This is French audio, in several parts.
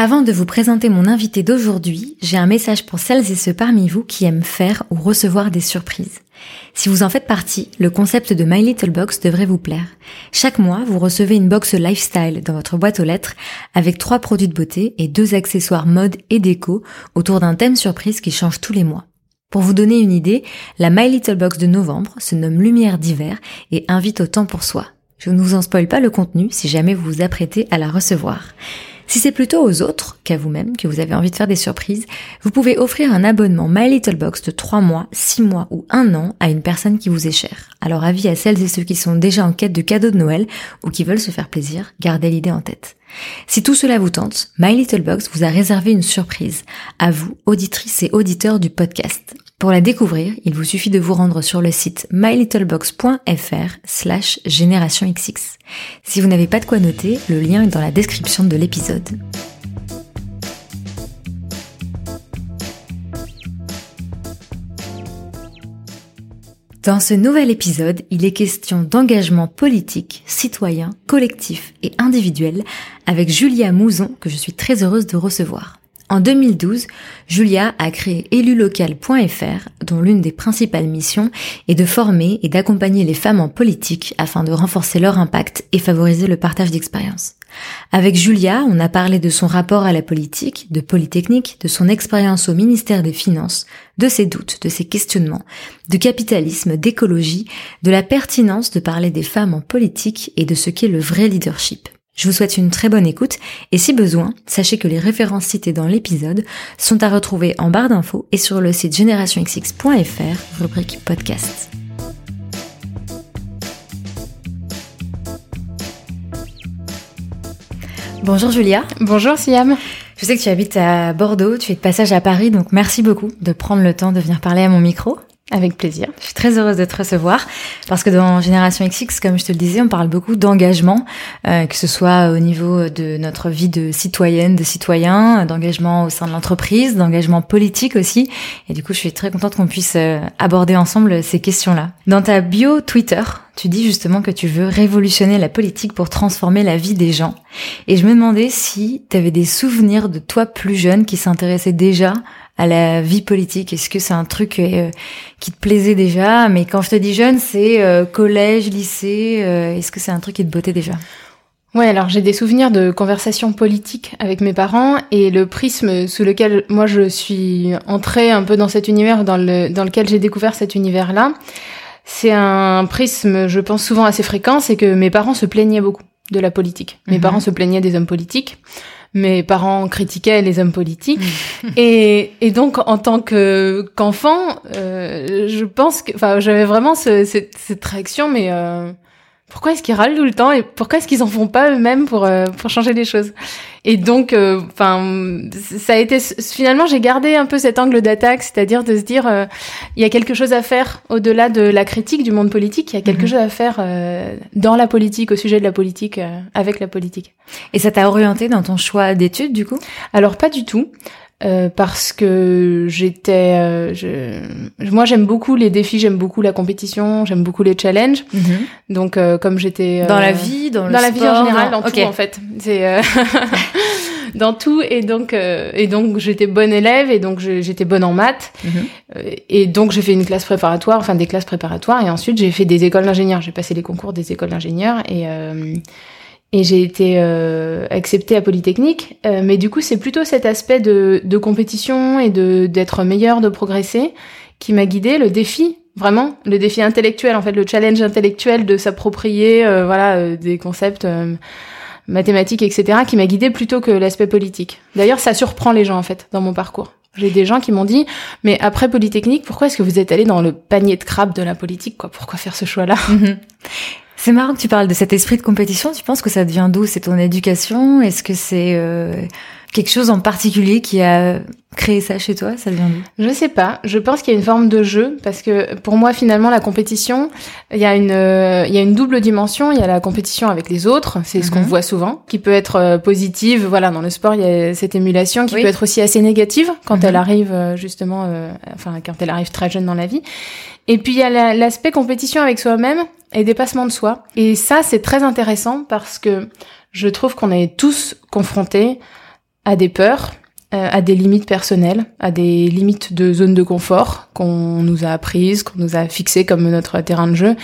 Avant de vous présenter mon invité d'aujourd'hui, j'ai un message pour celles et ceux parmi vous qui aiment faire ou recevoir des surprises. Si vous en faites partie, le concept de My Little Box devrait vous plaire. Chaque mois, vous recevez une box lifestyle dans votre boîte aux lettres avec trois produits de beauté et deux accessoires mode et déco autour d'un thème surprise qui change tous les mois. Pour vous donner une idée, la My Little Box de novembre se nomme Lumière d'hiver et invite au temps pour soi. Je ne vous en spoil pas le contenu si jamais vous vous apprêtez à la recevoir. Si c'est plutôt aux autres qu'à vous-même que vous avez envie de faire des surprises, vous pouvez offrir un abonnement My Little Box de 3 mois, 6 mois ou 1 an à une personne qui vous est chère. Alors avis à celles et ceux qui sont déjà en quête de cadeaux de Noël ou qui veulent se faire plaisir, gardez l'idée en tête. Si tout cela vous tente, My Little Box vous a réservé une surprise à vous, auditrices et auditeurs du podcast. Pour la découvrir, il vous suffit de vous rendre sur le site mylittlebox.fr slash. Si vous n'avez pas de quoi noter, le lien est dans la description de l'épisode. Dans ce nouvel épisode, il est question d'engagement politique, citoyen, collectif et individuel avec Julia Mouzon que je suis très heureuse de recevoir. En 2012, Julia a créé élulocal.fr, dont l'une des principales missions est de former et d'accompagner les femmes en politique afin de renforcer leur impact et favoriser le partage d'expériences. Avec Julia, on a parlé de son rapport à la politique, de Polytechnique, de son expérience au ministère des Finances, de ses doutes, de ses questionnements, de capitalisme, d'écologie, de la pertinence de parler des femmes en politique et de ce qu'est le vrai leadership. Je vous souhaite une très bonne écoute et si besoin, sachez que les références citées dans l'épisode sont à retrouver en barre d'infos et sur le site generationxx.fr, rubrique podcast. Bonjour Julia. Bonjour Siam. Je sais que tu habites à Bordeaux, tu es de passage à Paris, donc merci beaucoup de prendre le temps de venir parler à mon micro. Avec plaisir. Je suis très heureuse de te recevoir parce que dans Génération XX, comme je te le disais, on parle beaucoup d'engagement, euh, que ce soit au niveau de notre vie de citoyenne, de citoyen, d'engagement au sein de l'entreprise, d'engagement politique aussi. Et du coup, je suis très contente qu'on puisse euh, aborder ensemble ces questions-là. Dans ta bio Twitter, tu dis justement que tu veux révolutionner la politique pour transformer la vie des gens. Et je me demandais si tu avais des souvenirs de toi plus jeune qui s'intéressait déjà à la vie politique Est-ce que c'est un truc euh, qui te plaisait déjà? Mais quand je te dis jeune, c'est euh, collège, lycée. Euh, est-ce que c'est un truc qui te bottait déjà? Ouais, alors j'ai des souvenirs de conversations politiques avec mes parents et le prisme sous lequel moi je suis entrée un peu dans cet univers, dans, le, dans lequel j'ai découvert cet univers-là, c'est un prisme, je pense, souvent assez fréquent, c'est que mes parents se plaignaient beaucoup de la politique. Mes mhm. parents se plaignaient des hommes politiques mes parents critiquaient les hommes politiques. Et, et donc en tant que qu'enfant euh, je pense que enfin j'avais vraiment ce, cette, cette réaction mais euh, pourquoi est-ce qu'ils râlent tout le temps et pourquoi est-ce qu'ils en font pas eux-mêmes pour euh, pour changer les choses? Et donc euh, enfin ça a été finalement j'ai gardé un peu cet angle d'attaque c'est-à-dire de se dire euh, il y a quelque chose à faire au-delà de la critique du monde politique il y a quelque mhm. chose à faire dans la politique au sujet de la politique avec la politique. Et ça t'a orienté dans ton choix d'études du coup? Alors pas du tout euh, parce que j'étais, euh, je, moi j'aime beaucoup les défis, j'aime beaucoup la compétition, j'aime beaucoup les challenges. Mhm. Donc euh, comme j'étais dans la vie, dans, dans la vie en général, dans tout en fait, c'est dans tout. Et donc et donc j'étais bonne élève et donc j'étais bonne en maths. Mhm. et donc j'ai fait une classe préparatoire, enfin des classes préparatoires. Et ensuite j'ai fait des écoles d'ingénieurs, j'ai passé les concours des écoles d'ingénieurs. Et et j'ai été euh, acceptée à Polytechnique. Euh, mais du coup, c'est plutôt cet aspect de, de compétition et de d'être meilleur, de progresser, qui m'a guidée. Le défi, vraiment, le défi intellectuel, en fait, le challenge intellectuel de s'approprier, euh, voilà, euh, des concepts mathématiques, etc., qui m'a guidée plutôt que l'aspect politique. D'ailleurs, ça surprend les gens, en fait, dans mon parcours. J'ai des gens qui m'ont dit, mais après Polytechnique, pourquoi est-ce que vous êtes allé dans le panier de crabe de la politique, quoi? Pourquoi faire ce choix-là? Mhm. C'est marrant que tu parles de cet esprit de compétition. Tu penses que ça devient d'où C'est ton éducation? Est-ce que c'est euh, quelque chose en particulier qui a créé ça chez toi? Ça vient d'où? Je sais pas. Je pense qu'il y a une forme de jeu parce que pour moi finalement la compétition, il y a une euh, il y a une double dimension. Il y a la compétition avec les autres, c'est ce qu'on Mhm. voit souvent, qui peut être euh, positive. Voilà, dans le sport il y a cette émulation qui Oui. peut être aussi assez négative quand Mhm. elle arrive euh, justement, euh, enfin quand elle arrive très jeune dans la vie. Et puis il y a la- l'aspect compétition avec soi-même et dépassement de soi. Et ça c'est très intéressant parce que je trouve qu'on est tous confrontés à des peurs, euh, à des limites personnelles, à des limites de zone de confort qu'on nous a apprises, qu'on nous a fixées comme notre terrain de jeu.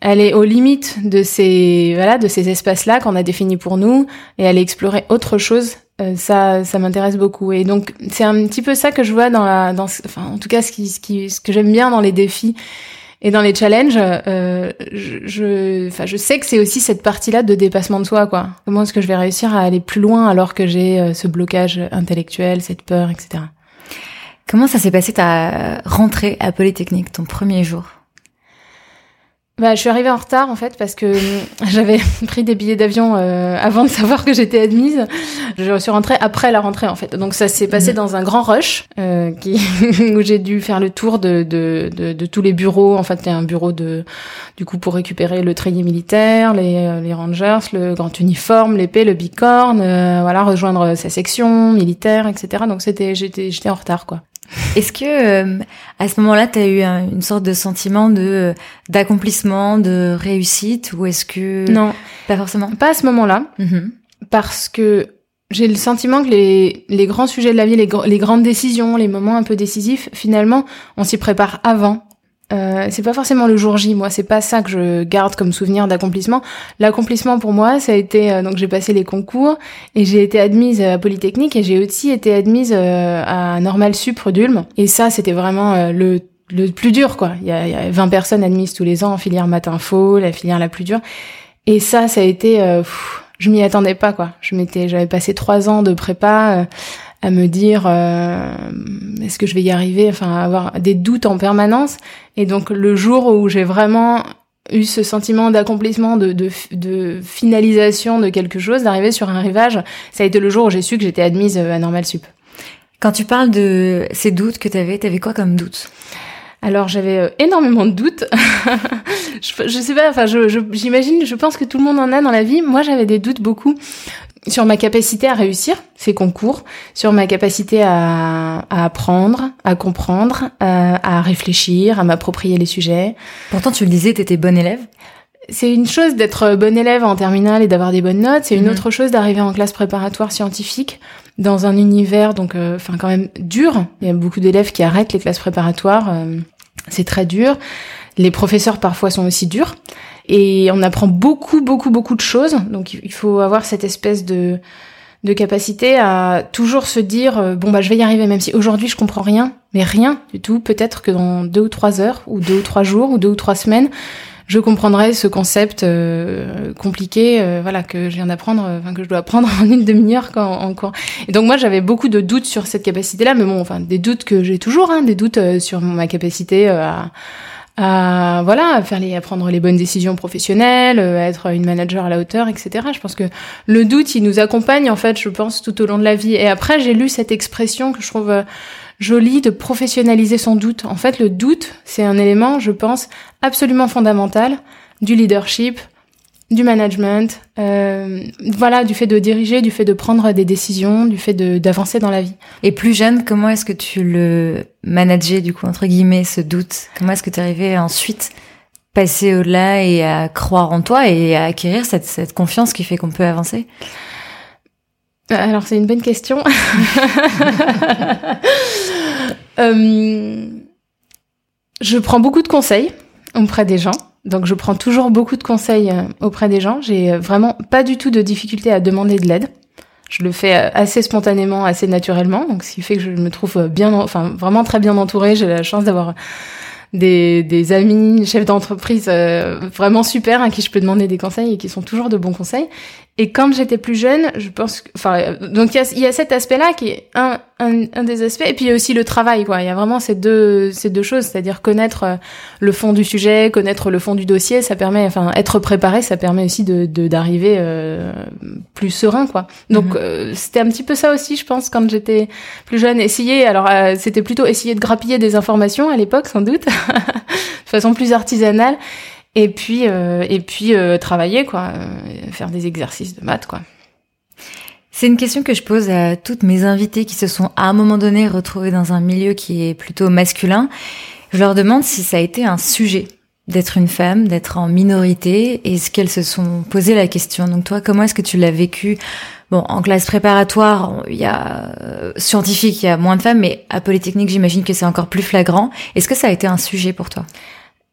Elle est aux limites de ces voilà de ces espaces-là qu'on a définis pour nous et aller explorer autre chose. euh, ça, ça m'intéresse beaucoup et donc c'est un petit peu ça que je vois dans la, dans, enfin en tout cas ce qui, ce qui, ce que j'aime bien dans les défis et dans les challenges. Euh, je, je, je sais que c'est aussi cette partie-là de dépassement de soi quoi. Comment est-ce que je vais réussir à aller plus loin alors que j'ai euh, ce blocage intellectuel, cette peur, etc. Comment ça s'est passé ta rentrée à Polytechnique, ton premier jour? Bah, je suis arrivée en retard en fait parce que euh, j'avais pris des billets d'avion euh, avant de savoir que j'étais admise. Je suis rentrée après la rentrée en fait. Donc ça s'est passé dans un grand rush euh, qui où j'ai dû faire le tour de, de, de, de tous les bureaux. En fait, il y a un bureau de du coup pour récupérer le treillis militaire, les, euh, les rangers, le grand uniforme, l'épée, le bicorne, euh, voilà, rejoindre sa section militaire, etc. Donc c'était j'étais j'étais en retard quoi. Est-ce que euh, à ce moment-là, tu as eu un- une sorte de sentiment de euh, d'accomplissement, de réussite, ou est-ce que Non, pas forcément? Pas à ce moment-là. Mhm. parce que j'ai le sentiment que les, les grands sujets de la vie, les, les grandes décisions, les moments un peu décisifs, finalement, on s'y prépare avant. Euh, c'est pas forcément le jour J, moi, c'est pas ça que je garde comme souvenir d'accomplissement. L'accomplissement pour moi, ça a été euh, donc j'ai passé les concours et j'ai été admise à Polytechnique et j'ai aussi été admise euh, à Normal Sup d'Ulm. Et ça, c'était vraiment euh, le le plus dur quoi. Il y, a, il y a 20 personnes admises tous les ans en filière matin faux, la filière la plus dure. Et ça, ça a été, euh, pff, je m'y attendais pas quoi. Je m'étais, j'avais passé trois ans de prépa euh, à me dire, euh, est-ce que je vais y arriver, enfin à avoir des doutes en permanence. Et donc le jour où j'ai vraiment eu ce sentiment d'accomplissement, de, de, de finalisation de quelque chose, d'arriver sur un rivage, ça a été le jour où j'ai su que j'étais admise à Normal Sup. Quand tu parles de ces doutes que tu avais, tu avais quoi comme doute? Alors j'avais euh, énormément de doutes. je, je sais pas, enfin je- je- j'imagine, je, pense que tout le monde en a dans la vie. Moi j'avais des doutes beaucoup sur ma capacité à réussir ces concours, sur ma capacité à, à apprendre, à comprendre, à, à réfléchir, à m'approprier les sujets. Pourtant, tu le disais, tu étais bonne élève. C'est une chose d'être bon élève en terminale et d'avoir des bonnes notes, c'est une Mhm. autre chose d'arriver en classe préparatoire scientifique dans un univers donc euh, enfin quand même dur. Il y a beaucoup d'élèves qui arrêtent les classes préparatoires, euh, c'est très dur. Les professeurs parfois sont aussi durs et on apprend beaucoup beaucoup beaucoup de choses. Donc il faut avoir cette espèce de de capacité à toujours se dire euh, bon bah je vais y arriver même si aujourd'hui je comprends rien, mais rien du tout. Peut-être que dans deux ou trois heures ou deux ou trois jours ou deux ou trois semaines je comprendrai ce concept euh, compliqué, euh, voilà, que je viens d'apprendre, euh, enfin que je dois apprendre en une demi-heure quand en cours. Et donc moi j'avais beaucoup de doutes sur cette capacité-là, mais bon, enfin des doutes que j'ai toujours, hein, des doutes euh, sur ma capacité à, à voilà, à faire les, à prendre les bonnes décisions professionnelles, euh, à être une manager à la hauteur, etc. Je pense que le doute, il nous accompagne en fait, je pense, tout au long de la vie. Et après, j'ai lu cette expression que je trouve euh, jolie de professionnaliser son doute. En fait, le doute, c'est un élément, je pense, absolument fondamental du leadership, du management, euh, voilà, du fait de diriger, du fait de prendre des décisions, du fait de- d'avancer dans la vie. Et plus jeune, comment est-ce que tu le manageais, du coup, entre guillemets, ce doute? Comment est-ce que tu arrivais à ensuite passer au-delà et à croire en toi et à acquérir cette, cette confiance qui fait qu'on peut avancer? Alors c'est une bonne question. Euh, je prends beaucoup de conseils auprès des gens. Donc je prends toujours beaucoup de conseils euh, auprès des gens. J'ai euh, vraiment pas du tout de difficulté à demander de l'aide. Je le fais euh, assez spontanément, assez naturellement, donc ce qui fait que je me trouve bien, en- enfin vraiment très bien entourée. J'ai la chance d'avoir des, des amis, chefs d'entreprise vraiment super à qui je peux demander des conseils et qui sont toujours de bons conseils. Et quand j'étais plus jeune, je pense, que, enfin, donc il y a, y a, cet aspect-là qui est un, un, un, des aspects, et puis il y a aussi le travail, quoi. Il y a vraiment ces deux, ces deux choses, c'est-à-dire connaître euh, le fond du sujet, connaître le fond du dossier, ça permet, enfin, être préparé, ça permet aussi de d'arriver euh, plus serein, quoi. Donc mhm. euh, c'était un petit peu ça aussi, je pense, quand j'étais plus jeune. Essayer, alors euh, c'était plutôt essayer de grappiller des informations à l'époque, sans doute, de façon plus artisanale et puis euh, et puis euh, travailler quoi, euh, faire des exercices de maths quoi. C'est une question que je pose à toutes mes invitées qui se sont à un moment donné retrouvées dans un milieu qui est plutôt masculin. Je leur demande si ça a été un sujet d'être une femme, d'être en minorité, et ce qu'elles se sont posé la question. Donc toi, comment est-ce que tu l'as vécu? Bon, en classe préparatoire, il y a scientifique, il y a moins de femmes, mais à Polytechnique, j'imagine que c'est encore plus flagrant. Est-ce que ça a été un sujet pour toi?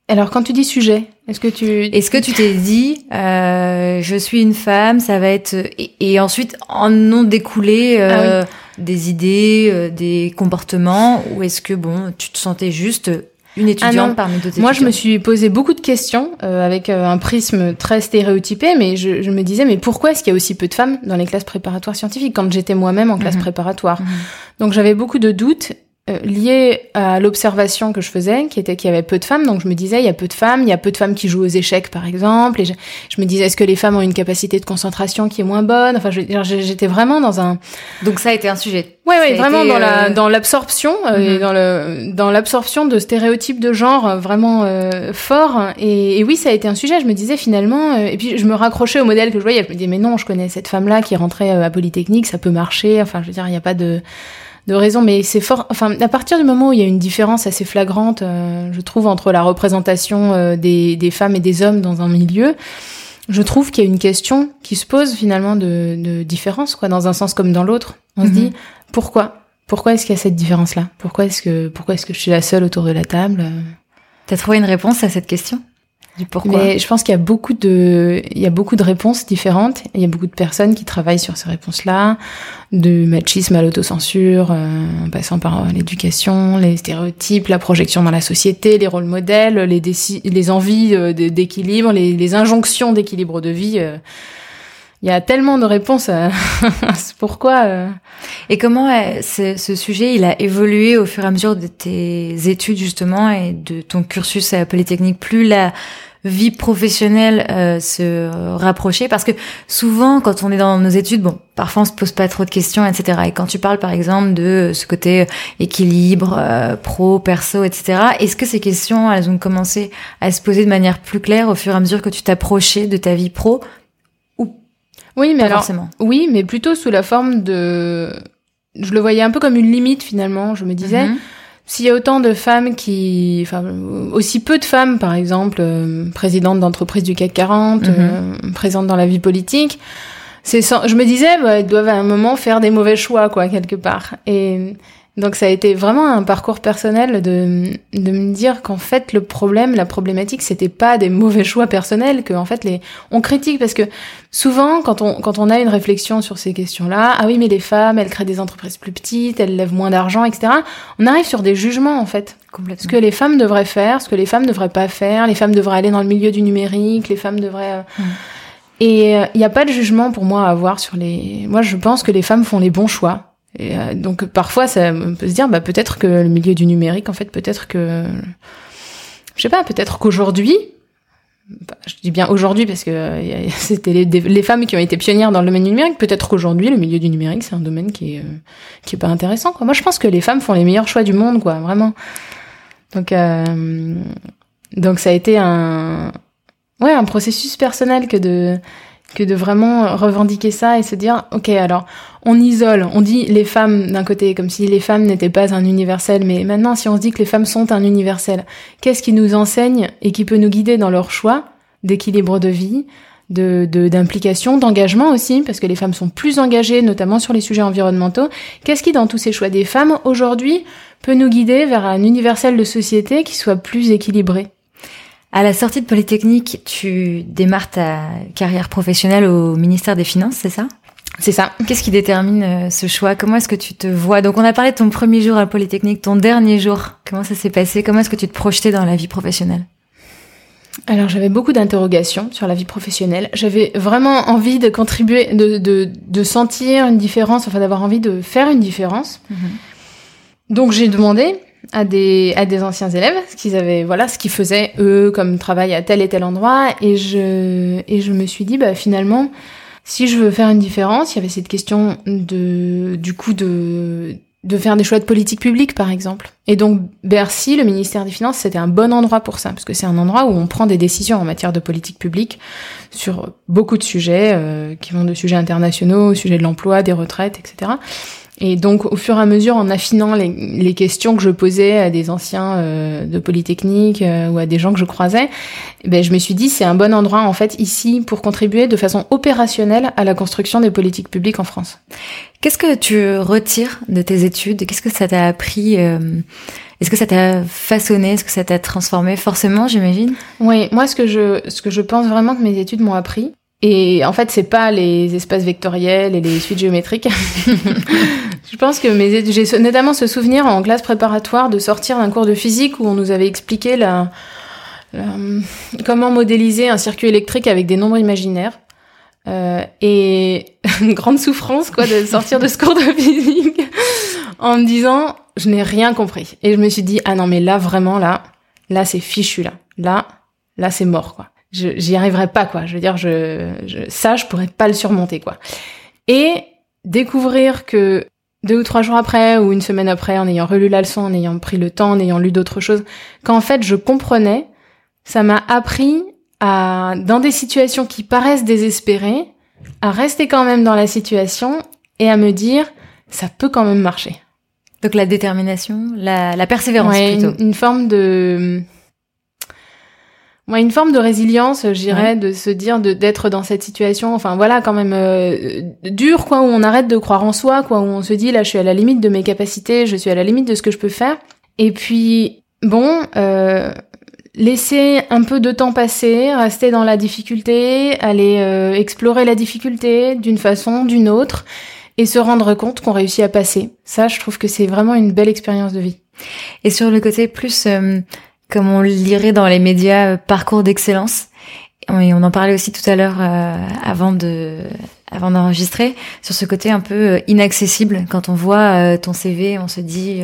Alors, quand tu dis sujet, est-ce que tu est-ce que tu t'es dit euh, je suis une femme, ça va être et, ensuite en ont découlé euh, ah des idées, euh, des comportements ou est-ce que bon tu te sentais juste une étudiante ah parmi d'autres étudiants Moi, je me suis posé beaucoup de questions euh, avec euh, un prisme très stéréotypé, mais je, je me disais mais pourquoi est-ce qu'il y a aussi peu de femmes dans les classes préparatoires scientifiques quand j'étais moi-même en classe mhm. préparatoire? Mhm. Donc j'avais beaucoup de doutes euh, lié à l'observation que je faisais, qui était qu'il y avait peu de femmes. Donc je me disais, il y a peu de femmes, il y a peu de femmes qui jouent aux échecs, par exemple. Et je, je me disais, est-ce que les femmes ont une capacité de concentration qui est moins bonne? Enfin, j'étais vraiment dans un. Donc ça a été un sujet. Oui, oui, vraiment dans la euh, dans l'absorption euh, mhm. dans le dans l'absorption de stéréotypes de genre vraiment euh, forts. Et, et, oui, ça a été un sujet. Je me disais finalement, et puis je me raccrochais au modèle que je voyais. Je me disais, mais non, je connais cette femme-là qui rentrait à Polytechnique, ça peut marcher. Enfin, je veux dire, il n'y a pas de de raison, mais c'est fort. Enfin, à partir du moment où il y a une différence assez flagrante, euh, je trouve, entre la représentation euh, des, des, femmes et des hommes dans un milieu, je trouve qu'il y a une question qui se pose finalement de, de différence, quoi, dans un sens comme dans l'autre. On se mhm. dit pourquoi? Pourquoi est-ce qu'il y a cette différence-là? Pourquoi est-ce que pourquoi est-ce que je suis la seule autour de la table? T'as trouvé une réponse à cette question? Mais je pense qu'il y a beaucoup de, il y a beaucoup de réponses différentes. Il y a beaucoup de personnes qui travaillent sur ces réponses-là, de machisme à l'autocensure, euh, en passant par euh, l'éducation, les stéréotypes, la projection dans la société, les rôles modèles, les, les envies euh, d'équilibre, les, les, injonctions d'équilibre de vie. Il y a tellement de réponses à, pourquoi. Et comment ce, ce, sujet il a évolué au fur et à mesure de tes études justement et de ton cursus à la Polytechnique? Plus la vie professionnelle euh, se rapprocher parce que souvent quand on est dans nos études bon parfois on se pose pas trop de questions etc et quand tu parles par exemple de ce côté équilibre euh, pro perso etc est-ce que ces questions elles ont commencé à se poser de manière plus claire au fur et à mesure que tu t'approchais de ta vie pro? Oui mais alors forcément oui mais plutôt sous la forme de je le voyais un peu comme une limite finalement je me disais mhm. S'il y a autant de femmes qui, enfin, aussi peu de femmes, par exemple, euh, présidentes d'entreprises du CAC 40, mhm. euh, présentes dans la vie politique, c'est, je me disais, bah, elles doivent à un moment faire des mauvais choix, quoi, quelque part. Et donc ça a été vraiment un parcours personnel de, de me dire qu'en fait le problème, la problématique, c'était pas des mauvais choix personnels, que en fait les on critique parce que souvent quand on quand on a une réflexion sur ces questions-là, ah oui mais les femmes elles créent des entreprises plus petites, elles lèvent moins d'argent, etc. On arrive sur des jugements en fait. Complètement. Ce que les femmes devraient faire, ce que les femmes ne devraient pas faire, les femmes devraient aller dans le milieu du numérique, les femmes devraient euh, mm. Et il euh, n'y a pas de jugement pour moi à avoir sur les. Moi, je pense que les femmes font les bons choix. Et euh, donc parfois, ça on peut se dire, bah peut-être que le milieu du numérique, en fait, peut-être que, je sais pas, peut-être qu'aujourd'hui, bah, je dis bien aujourd'hui parce que euh, c'était les, femmes qui ont été pionnières dans le domaine du numérique. Peut-être qu'aujourd'hui, le milieu du numérique, c'est un domaine qui est euh, qui est pas intéressant. Quoi. Moi, je pense que les femmes font les meilleurs choix du monde, quoi, vraiment. Donc donc ça a été un ouais un processus personnel que de que de vraiment revendiquer ça et se dire ok alors on isole on dit les femmes d'un côté comme si les femmes n'étaient pas un universel mais maintenant si on se dit que les femmes sont un universel qu'est-ce qui nous enseigne et qui peut nous guider dans leur choix d'équilibre de vie de d'implication d'engagement aussi parce que les femmes sont plus engagées notamment sur les sujets environnementaux qu'est-ce qui dans tous ces choix des femmes aujourd'hui peut nous guider vers un universel de société qui soit plus équilibré? À la sortie de Polytechnique, tu démarres ta carrière professionnelle au ministère des Finances, c'est ça? C'est ça. Qu'est-ce qui détermine euh, ce choix? Comment est-ce que tu te vois? Donc on a parlé de ton premier jour à Polytechnique, ton dernier jour. Comment ça s'est passé? Comment est-ce que tu te projetais dans la vie professionnelle? Alors j'avais beaucoup d'interrogations sur la vie professionnelle. J'avais vraiment envie de contribuer, de, de, de, sentir une différence, enfin d'avoir envie de faire une différence. Mhm. Donc j'ai demandé à des, à des anciens élèves ce qu'ils avaient, voilà, ce qu'ils faisaient eux comme travail à tel et tel endroit. Et je, et je me suis dit, bah finalement, si je veux faire une différence, il y avait cette question de, du coup de, de faire des choix de politique publique, par exemple. Et donc, Bercy, le ministère des Finances, c'était un bon endroit pour ça, parce que c'est un endroit où on prend des décisions en matière de politique publique sur beaucoup de sujets, euh, qui vont de sujets internationaux, au sujet de l'emploi, des retraites, etc. Et donc, au fur et à mesure, en affinant les, les questions que je posais à des anciens euh, de Polytechnique euh, ou à des gens que je croisais, eh ben, je me suis dit, c'est un bon endroit, en fait, ici, pour contribuer de façon opérationnelle à la construction des politiques publiques en France. Qu'est-ce que tu retires de tes études? Qu'est-ce que ça t'a appris euh, Est-ce que ça t'a façonné? Est-ce que ça t'a transformé? Forcément, j'imagine. Oui, moi, ce que je, ce que je pense vraiment que mes études m'ont appris, et en fait, c'est pas les espaces vectoriels et les suites géométriques. je pense que mes j'ai notamment ce souvenir en classe préparatoire de sortir d'un cours de physique où on nous avait expliqué la, comment modéliser un circuit électrique avec des nombres imaginaires. Euh, et une grande souffrance quoi de sortir de ce cours de physique en me disant je n'ai rien compris. Et je me suis dit ah non mais là vraiment là là c'est fichu là là là c'est mort quoi j'y arriverai pas quoi. Je veux dire, je, je, ça, je pourrais pas le surmonter quoi. Et découvrir que deux ou trois jours après ou une semaine après, en ayant relu la leçon, en ayant pris le temps, en ayant lu d'autres choses, qu'en fait je comprenais, ça m'a appris à, dans des situations qui paraissent désespérées, à rester quand même dans la situation et à me dire, ça peut quand même marcher. Donc la détermination, la, la persévérance plutôt. Une, une forme de moi, une forme de résilience, je dirais, de se dire de d'être dans cette situation, enfin voilà, quand même euh, dur, quoi, où on arrête de croire en soi, quoi, où on se dit là, je suis à la limite de mes capacités, je suis à la limite de ce que je peux faire. Et puis, bon, euh, laisser un peu de temps passer, rester dans la difficulté, aller euh, explorer la difficulté d'une façon, d'une autre, et se rendre compte qu'on réussit à passer. Ça, je trouve que c'est vraiment une belle expérience de vie. Et sur le côté plus euh, comme on le lirait dans les médias, euh, parcours d'excellence. Et on en parlait aussi tout à l'heure euh, avant de avant d'enregistrer sur ce côté un peu euh, inaccessible. Quand on voit ton CV on se dit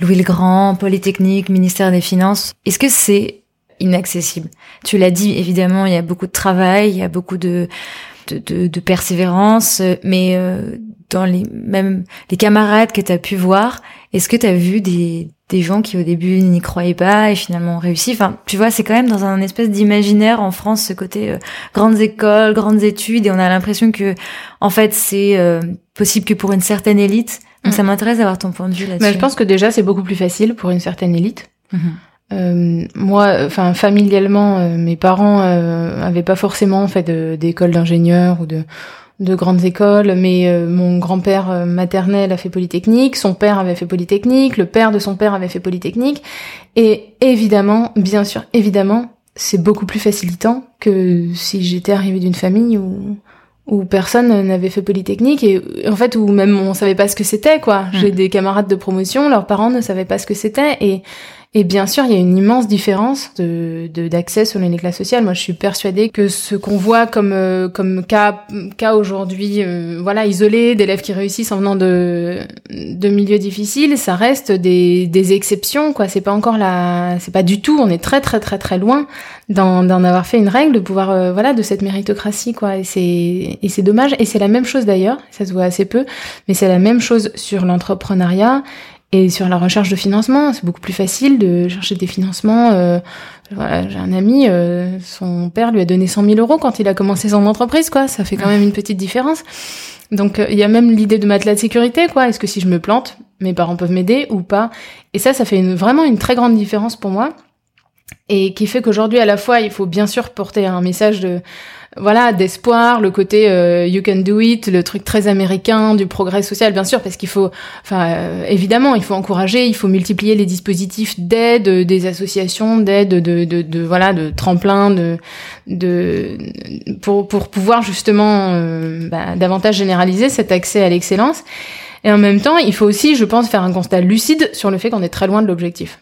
Louis le Grand Polytechnique ministère des Finances. Est-ce que c'est inaccessible? Tu l'as dit évidemment il y a beaucoup de travail il y a beaucoup de de, de, de persévérance mais dans les même les camarades que tu as pu voir est-ce que tu as vu des des gens qui au début n'y croyaient pas et finalement ont réussi? Enfin, tu vois, c'est quand même dans un espèce d'imaginaire en France ce côté euh, grandes écoles, grandes études et on a l'impression que en fait c'est euh, possible que pour une certaine élite. Donc ça mm. m'intéresse d'avoir ton point de vue là-dessus. Mais je pense que déjà c'est beaucoup plus facile pour une certaine élite. Mm-hmm. Euh, moi, enfin familialement, mes parents avaient pas forcément fait d'école d'ingénieur ou de de grandes écoles, mais euh, mon grand-père euh, maternel a fait Polytechnique, son père avait fait Polytechnique, le père de son père avait fait Polytechnique, et évidemment, bien sûr, évidemment, c'est beaucoup plus facilitant que si j'étais arrivée d'une famille où où personne n'avait fait Polytechnique et en fait où même on savait pas ce que c'était quoi. Mmh. J'ai des camarades de promotion, leurs parents ne savaient pas ce que c'était et et bien sûr, il y a une immense différence de d'accès sur les classes sociales. Moi, je suis persuadée que ce qu'on voit comme euh, comme cas cas aujourd'hui, euh, voilà, isolé d'élèves qui réussissent en venant de de milieux difficiles, ça reste des des exceptions, quoi. C'est pas encore la, c'est pas du tout. On est très très très très loin d'en avoir fait une règle, de pouvoir euh, voilà de cette méritocratie, quoi. Et c'est et c'est dommage. Et c'est la même chose d'ailleurs. Ça se voit assez peu, mais c'est la même chose sur l'entrepreneuriat et sur la recherche de financement, c'est beaucoup plus facile de chercher des financements. Euh, voilà, j'ai un ami, euh, son père lui a donné 100 000 euros quand il a commencé son entreprise, quoi. Ça fait quand même une petite différence. Donc euh, il y a même l'idée de matelas de sécurité, quoi. Est-ce que si je me plante, mes parents peuvent m'aider ou pas? Et ça, ça fait vraiment une très grande différence pour moi. Et qui fait qu'aujourd'hui, à la fois, il faut bien sûr porter un message de voilà d'espoir, le côté euh, you can do it, le truc très américain du progrès social, bien sûr, parce qu'il faut, enfin euh, évidemment, il faut encourager, il faut multiplier les dispositifs d'aide des associations, d'aide, de, de, de, voilà, de tremplin, de, de pour pour pouvoir justement euh, bah, davantage généraliser cet accès à l'excellence. Et en même temps, il faut aussi, je pense, faire un constat lucide sur le fait qu'on est très loin de l'objectif.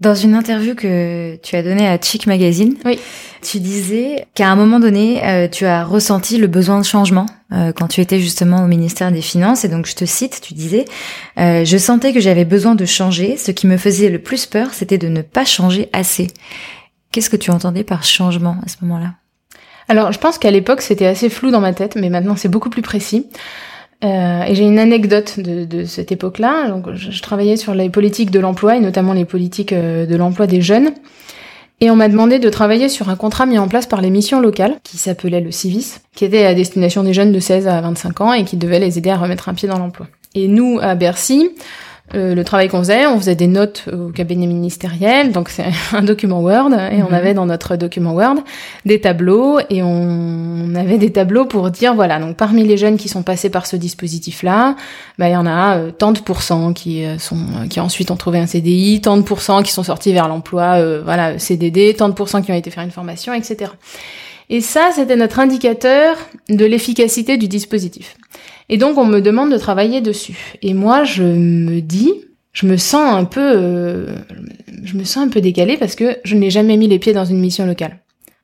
Dans une interview que tu as donnée à Chic Magazine, oui. tu disais qu'à un moment donné, euh, tu as ressenti le besoin de changement euh, quand tu étais justement au ministère des Finances. Et donc, je te cite, tu disais, euh, je sentais que j'avais besoin de changer. Ce qui me faisait le plus peur, c'était de ne pas changer assez. Qu'est-ce que tu entendais par changement à ce moment-là? Alors, je pense qu'à l'époque, c'était assez flou dans ma tête, mais maintenant, c'est beaucoup plus précis. Euh, et j'ai une anecdote de, de cette époque-là. Donc, je, je, travaillais sur les politiques de l'emploi et notamment les politiques euh, de l'emploi des jeunes. Et on m'a demandé de travailler sur un contrat mis en place par les missions locales, qui s'appelait le CIVIS, qui était à destination des jeunes de 16 à 25 ans et qui devait les aider à remettre un pied dans l'emploi. Et nous, à Bercy, euh, le travail qu'on faisait, on faisait des notes au cabinet ministériel, donc c'est un document Word, et on mhm. avait dans notre document Word des tableaux, et on avait des tableaux pour dire, voilà, donc parmi les jeunes qui sont passés par ce dispositif-là, bah, il y en a euh, tant de pourcents qui euh, sont, qui ensuite ont trouvé un CDI, tant de pourcents qui sont sortis vers l'emploi, voilà, CDD, tant de pourcents qui ont été faire une formation, etc. Et ça, c'était notre indicateur de l'efficacité du dispositif. Et donc on me demande de travailler dessus. Et moi je me dis, je me sens un peu, euh, je me sens un peu décalée parce que je n'ai jamais mis les pieds dans une mission locale.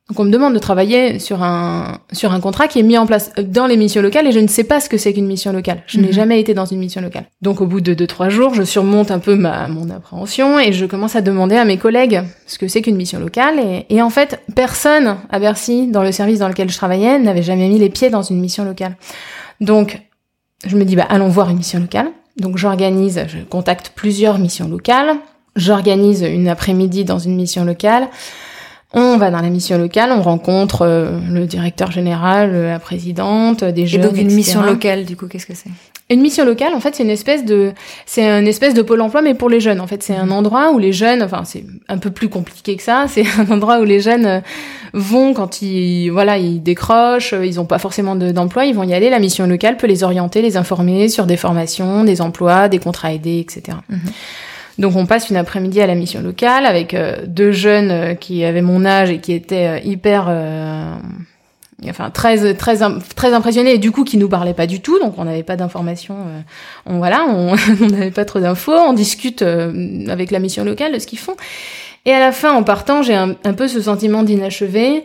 Donc on me demande de travailler sur un sur un contrat qui est mis en place dans les missions locales et je ne sais pas ce que c'est qu'une mission locale. Je n'ai mhm. jamais été dans une mission locale. Donc au bout de deux trois jours, je surmonte un peu ma mon appréhension et je commence à demander à mes collègues ce que c'est qu'une mission locale et, et en fait personne à Bercy dans le service dans lequel je travaillais n'avait jamais mis les pieds dans une mission locale. Donc je me dis, bah, allons voir une mission locale. Donc j'organise, je contacte plusieurs missions locales. J'organise une après-midi dans une mission locale. On va dans la mission locale, on rencontre euh, le directeur général, la présidente, des jeunes. Et donc une mission locale, du coup, qu'est-ce que c'est? Une mission locale, en fait, c'est une espèce de, c'est une espèce de pôle emploi, mais pour les jeunes. En fait, c'est un endroit où les jeunes, enfin, c'est un peu plus compliqué que ça. C'est un endroit où les jeunes euh, vont quand ils, voilà, ils décrochent, euh, ils ont pas forcément d'emploi, ils vont y aller. La mission locale peut les orienter, les informer sur des formations, des emplois, des contrats aidés, etc. Donc on passe une après-midi à la mission locale avec euh, deux jeunes qui avaient mon âge et qui étaient hyper enfin très très très impressionné et du coup qui nous parlait pas du tout. Donc on n'avait pas d'informations euh, on voilà on n'avait pas trop d'infos. On discute euh, avec la mission locale de ce qu'ils font. Et à la fin en partant j'ai un, peu ce sentiment d'inachevé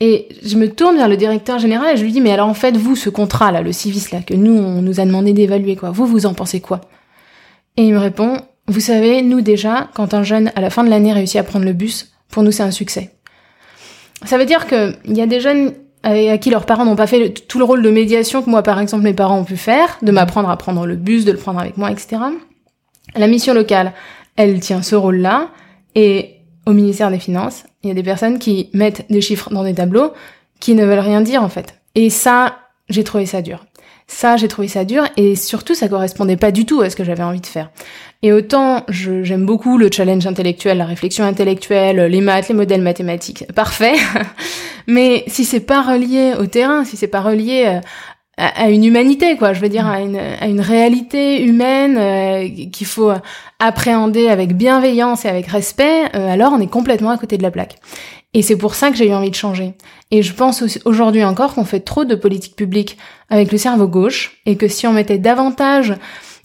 et je me tourne vers le directeur général et je lui dis mais alors en fait vous ce contrat là le civis là que nous on nous a demandé d'évaluer quoi vous vous en pensez quoi? Et il me répond vous savez nous déjà quand un jeune à la fin de l'année réussit à prendre le bus pour nous c'est un succès ça veut dire que il y a des jeunes à qui leurs parents n'ont pas fait tout le rôle de médiation que moi, par exemple, mes parents ont pu faire, de m'apprendre à prendre le bus, de le prendre avec moi, etc. La mission locale, elle tient ce rôle-là, et au ministère des Finances, il y a des personnes qui mettent des chiffres dans des tableaux qui ne veulent rien dire, en fait. Et ça, j'ai trouvé ça dur. Ça, j'ai trouvé ça dur, et surtout, ça correspondait pas du tout à ce que j'avais envie de faire. Et autant j'aime beaucoup le challenge intellectuel, la réflexion intellectuelle, les maths, les modèles mathématiques, parfait. Mais si c'est pas relié au terrain, si c'est pas relié euh, à, une humanité, quoi, je veux dire à une, réalité humaine euh, qu'il faut appréhender avec bienveillance et avec respect, euh, alors on est complètement à côté de la plaque. Et c'est pour ça que j'ai eu envie de changer. Et je pense aujourd'hui encore qu'on fait trop de politique publique avec le cerveau gauche et que si on mettait davantage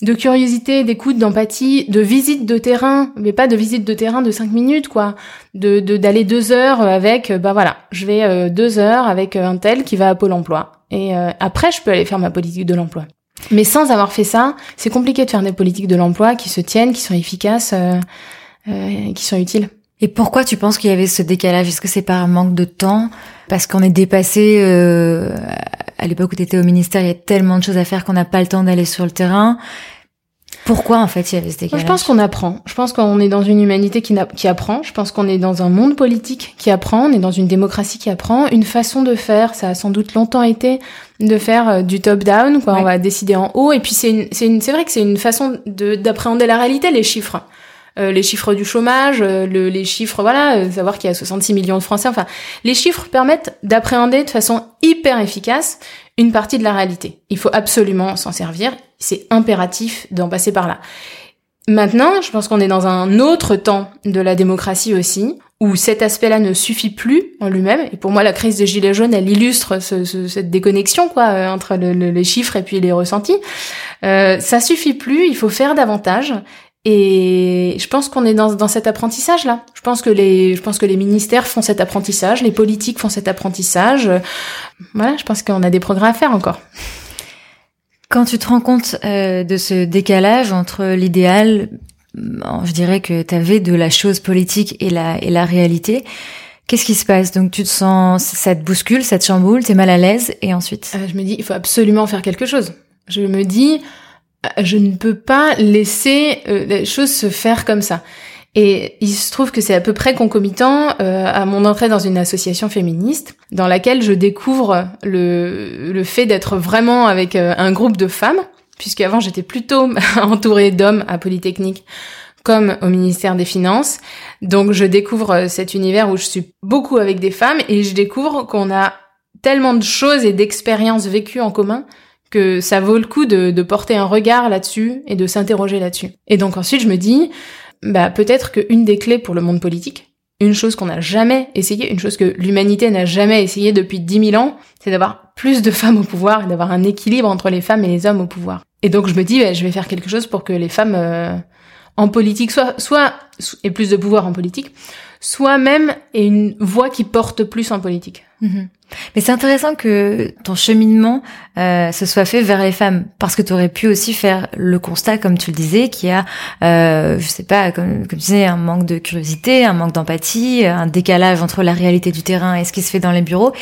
de curiosité, d'écoute, d'empathie, de visite de terrain, mais pas de visite de terrain de cinq minutes, quoi. De d'aller deux heures avec, bah voilà, je vais euh, deux heures avec euh, un tel qui va à Pôle Emploi. Et euh, après, je peux aller faire ma politique de l'emploi. Mais sans avoir fait ça, c'est compliqué de faire des politiques de l'emploi qui se tiennent, qui sont efficaces, qui sont utiles. Et pourquoi tu penses qu'il y avait ce décalage? Est-ce que c'est par manque de temps? Parce qu'on est dépassé à l'époque où tu étais au ministère, il y a tellement de choses à faire qu'on n'a pas le temps d'aller sur le terrain. Pourquoi en fait il y avait ce décalage Je pense qu'on apprend. Je pense qu'on est dans une humanité qui, qui apprend. Je pense qu'on est dans un monde politique qui apprend. On est dans une démocratie qui apprend. Une façon de faire, ça a sans doute longtemps été de faire euh, du top down. Quoi, on va décider en haut. Et puis c'est vrai que c'est une façon d'appréhender la réalité, les chiffres. Euh, les chiffres du chômage, euh, le, les chiffres, voilà, euh, savoir qu'il y a 66 millions de Français. Enfin, les chiffres permettent d'appréhender de façon hyper efficace une partie de la réalité. Il faut absolument s'en servir. C'est impératif d'en passer par là. Maintenant, je pense qu'on est dans un autre temps de la démocratie aussi, où cet aspect-là ne suffit plus en lui-même. Et pour moi, la crise des Gilets jaunes, elle illustre ce, cette déconnexion quoi entre le, les chiffres et puis les ressentis. Euh, ça suffit plus, il faut faire davantage. Et je pense qu'on est dans, dans cet apprentissage-là. Je pense que les, je pense que les ministères font cet apprentissage, les politiques font cet apprentissage. Voilà, je pense qu'on a des progrès à faire encore. Quand tu te rends compte euh, de ce décalage entre l'idéal, je dirais que tu avais de la chose politique et la, et la réalité, qu'est-ce qui se passe? Donc tu te sens, ça te bouscule, ça te chamboule, t'es mal à l'aise, et ensuite? Euh, Je me dis, il faut absolument faire quelque chose. Je me dis, euh, je ne peux pas laisser euh, les choses se faire comme ça. Et il se trouve que c'est à peu près concomitant euh, à mon entrée dans une association féministe, dans laquelle je découvre le, le fait d'être vraiment avec euh, un groupe de femmes, puisque avant j'étais plutôt entourée d'hommes à Polytechnique, comme au ministère des Finances. Donc je découvre euh, cet univers où je suis beaucoup avec des femmes et je découvre qu'on a tellement de choses et d'expériences vécues en commun que ça vaut le coup de, de porter un regard là-dessus et de s'interroger là-dessus. Et donc ensuite je me dis, bah peut-être qu'une des clés pour le monde politique, une chose qu'on n'a jamais essayé, une chose que l'humanité n'a jamais essayé depuis 10 000 ans, c'est d'avoir plus de femmes au pouvoir et d'avoir un équilibre entre les femmes et les hommes au pouvoir. Et donc je me dis, bah, je vais faire quelque chose pour que les femmes euh, en politique soient, aient plus de pouvoir en politique, soit même aient une voix qui porte plus en politique. Mhm. Mais c'est intéressant que ton cheminement euh, se soit fait vers les femmes, parce que tu aurais pu aussi faire le constat, comme tu le disais, qu'il y a, euh, je sais pas, comme, comme tu disais, un manque de curiosité, un manque d'empathie, un décalage entre la réalité du terrain et ce qui se fait dans les bureaux.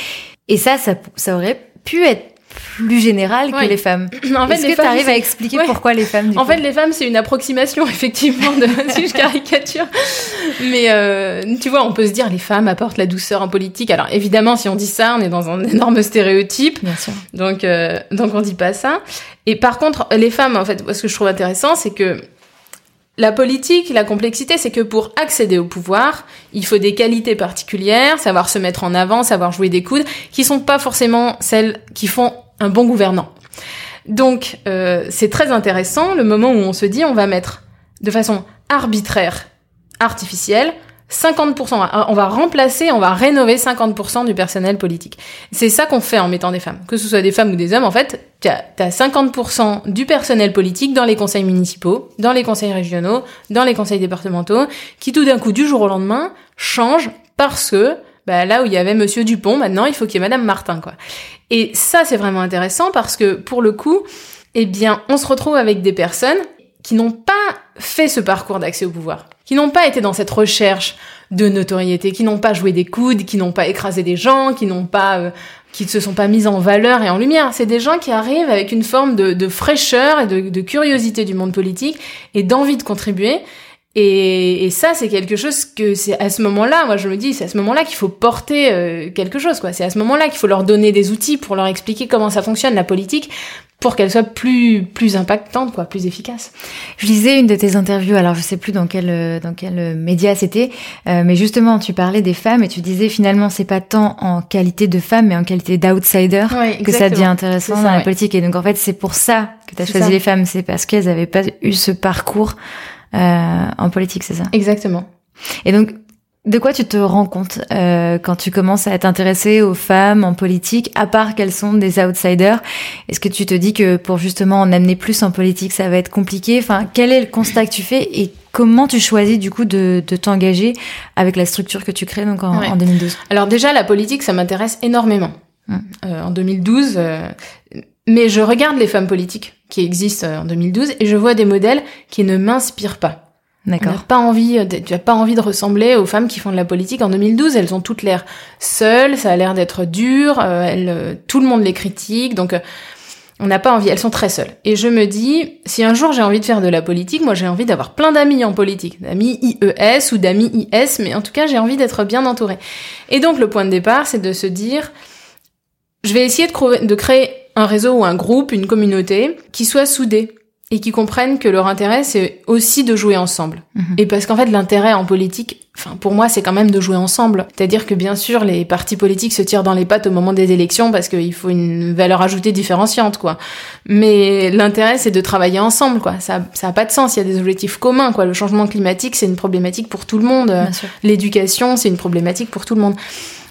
Et ça, ça, ça aurait pu être plus général que les femmes. En fait, Est-ce que tu arrives à expliquer pourquoi les femmes En fait, les femmes, c'est une approximation, effectivement, de si je caricature. Mais euh, tu vois, on peut se dire les femmes apportent la douceur en politique. Alors évidemment, si on dit ça, on est dans un énorme stéréotype. Bien sûr. Donc, euh, donc on dit pas ça. Et par contre, les femmes, en fait, ce que je trouve intéressant, c'est que la politique, la complexité, c'est que pour accéder au pouvoir, il faut des qualités particulières, savoir se mettre en avant, savoir jouer des coudes, qui sont pas forcément celles qui font un bon gouvernant. Donc, euh, c'est très intéressant le moment où on se dit on va mettre de façon arbitraire, artificielle, 50%, on va remplacer, on va rénover 50% du personnel politique. C'est ça qu'on fait en mettant des femmes. Que ce soit des femmes ou des hommes, en fait, tu as, 50% du personnel politique dans les conseils municipaux, dans les conseils régionaux, dans les conseils départementaux, qui tout d'un coup, du jour au lendemain, changent parce que bah, là où il y avait Monsieur Dupont, maintenant il faut qu'il y ait Madame Martin, quoi. Et ça, c'est vraiment intéressant parce que pour le coup, eh bien, on se retrouve avec des personnes qui n'ont pas fait ce parcours d'accès au pouvoir, qui n'ont pas été dans cette recherche de notoriété, qui n'ont pas joué des coudes, qui n'ont pas écrasé des gens, qui n'ont pas, euh, qui ne se sont pas mis en valeur et en lumière. C'est des gens qui arrivent avec une forme de, fraîcheur et de, de, curiosité du monde politique et d'envie de contribuer et, et, ça, c'est quelque chose que c'est à ce moment-là, moi je me dis, c'est à ce moment-là qu'il faut porter euh, quelque chose, quoi. C'est à ce moment-là qu'il faut leur donner des outils pour leur expliquer comment ça fonctionne la politique, pour qu'elle soit plus plus impactante, quoi, plus efficace. Je lisais une de tes interviews, alors je sais plus dans quel dans quel média c'était, euh, mais justement tu parlais des femmes et tu disais finalement c'est pas tant en qualité de femme, mais en qualité d'outsider que ça devient intéressant dans la politique. Et donc en fait c'est pour ça que tu as choisi les femmes, c'est parce qu'elles avaient pas eu ce parcours euh, en politique, c'est ça? Exactement. Et donc, de quoi tu te rends compte euh, quand tu commences à t'intéresser aux femmes en politique, à part qu'elles sont des outsiders? Est-ce que tu te dis que pour justement en amener plus en politique, ça va être compliqué? Enfin, quel est le constat que tu fais et comment tu choisis du coup de, de t'engager avec la structure que tu crées donc en, en 2012 Alors déjà, la politique, ça m'intéresse énormément. Hum. Euh, en 2012, euh, mais je regarde les femmes politiques qui existent euh, en 2012 et je vois des modèles qui ne m'inspirent pas. D'accord. Pas envie, euh, tu as pas envie de ressembler aux femmes qui font de la politique en 2012. Elles ont toutes l'air seules, ça a l'air d'être dur. Euh, elles, tout le monde les critique, donc on n'a pas envie. Elles sont très seules. Et je me dis, si un jour j'ai envie de faire de la politique, moi j'ai envie d'avoir plein d'amis en politique, d'amis IES ou d'amis IS, mais en tout cas j'ai envie d'être bien entourée. Et donc le point de départ, c'est de se dire, je vais essayer de, de créer un réseau ou un groupe, une communauté qui soit soudée et qui comprennent que leur intérêt c'est aussi de jouer ensemble. Mhm. Et parce qu'en fait l'intérêt en politique, enfin pour moi c'est quand même de jouer ensemble. C'est-à-dire que bien sûr les partis politiques se tirent dans les pattes au moment des élections parce qu'il faut une valeur ajoutée différenciante quoi. Mais l'intérêt c'est de travailler ensemble quoi. Ça ça a pas de sens, il y a des objectifs communs quoi. Le changement climatique c'est une problématique pour tout le monde. L'éducation c'est une problématique pour tout le monde.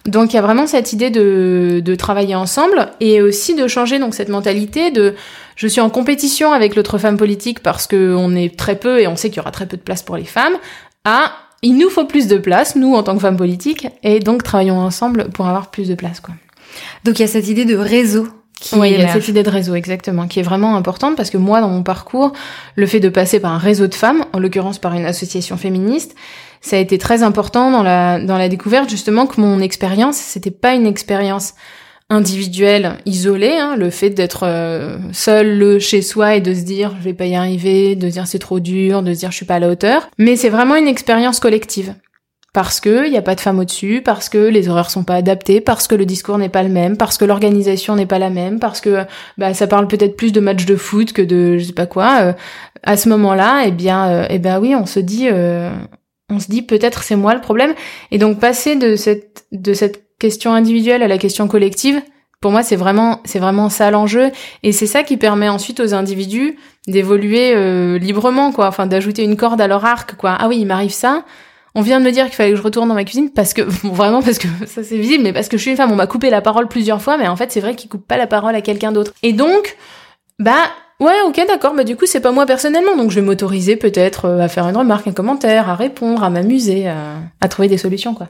Donc il y a vraiment cette idée de, de travailler ensemble et aussi de changer donc cette mentalité de je suis en compétition avec l'autre femme politique parce que on est très peu et on sait qu'il y aura très peu de place pour les femmes à il nous faut plus de place nous en tant que femmes politiques et donc travaillons ensemble pour avoir plus de place quoi. Donc il y a cette idée de réseau oui, il y a cette idée de réseau, exactement, qui est vraiment importante parce que moi, dans mon parcours, le fait de passer par un réseau de femmes, en l'occurrence par une association féministe, ça a été très important dans la, dans la découverte, justement, que mon expérience, c'était pas une expérience individuelle, isolée, hein, le fait d'être euh, seul chez soi et de se dire je vais pas y arriver, de se dire c'est trop dur, de se dire je suis pas à la hauteur, mais c'est vraiment une expérience collective parce que il y a pas de femmes au-dessus, parce que les horaires sont pas adaptés, parce que le discours n'est pas le même, parce que l'organisation n'est pas la même, parce que bah ça parle peut-être plus de matchs de foot que de je sais pas quoi. Euh, à ce moment-là, eh bien, euh, eh ben oui, on se dit, euh, on se dit peut-être c'est moi le problème. Et donc passer de cette de cette question individuelle à la question collective, pour moi c'est vraiment c'est vraiment ça l'enjeu. Et c'est ça qui permet ensuite aux individus d'évoluer librement quoi, enfin d'ajouter une corde à leur arc quoi. Ah oui, il m'arrive ça. On vient de me dire qu'il fallait que je retourne dans ma cuisine parce que vraiment parce que ça c'est visible mais parce que je suis une femme. On m'a coupé la parole plusieurs fois mais en fait c'est vrai qu'il coupe pas la parole à quelqu'un d'autre. Et donc bah ouais ok d'accord bah du coup c'est pas moi personnellement donc je vais m'autoriser peut-être euh, à faire une remarque un commentaire à répondre à m'amuser à trouver des solutions quoi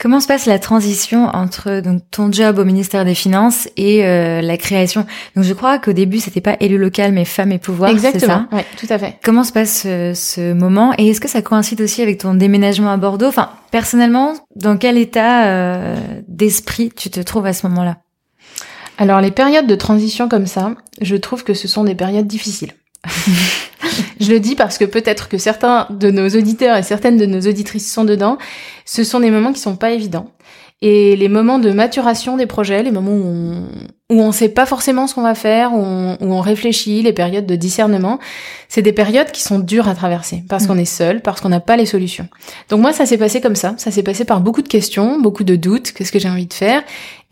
Comment se passe la transition entre donc ton job au ministère des Finances et euh, la création? Donc je crois qu'au début c'était pas élu local mais femme et pouvoir. Exactement. Ouais, tout à fait. Comment se passe ce, ce moment? Et est-ce que ça coïncide aussi avec ton déménagement à Bordeaux? Enfin personnellement, dans quel état euh, d'esprit tu te trouves à ce moment-là? Alors les périodes de transition comme ça, je trouve que ce sont des périodes difficiles. je le dis parce que peut-être que certains de nos auditeurs et certaines de nos auditrices sont dedans. Ce sont des moments qui sont pas évidents. Et les moments de maturation des projets, les moments où on, où on sait pas forcément ce qu'on va faire, où on, où on, réfléchit, les périodes de discernement, c'est des périodes qui sont dures à traverser parce mm. qu'on est seul, parce qu'on n'a pas les solutions. Donc moi, ça s'est passé comme ça. Ça s'est passé par beaucoup de questions, beaucoup de doutes. Qu'est-ce que j'ai envie de faire?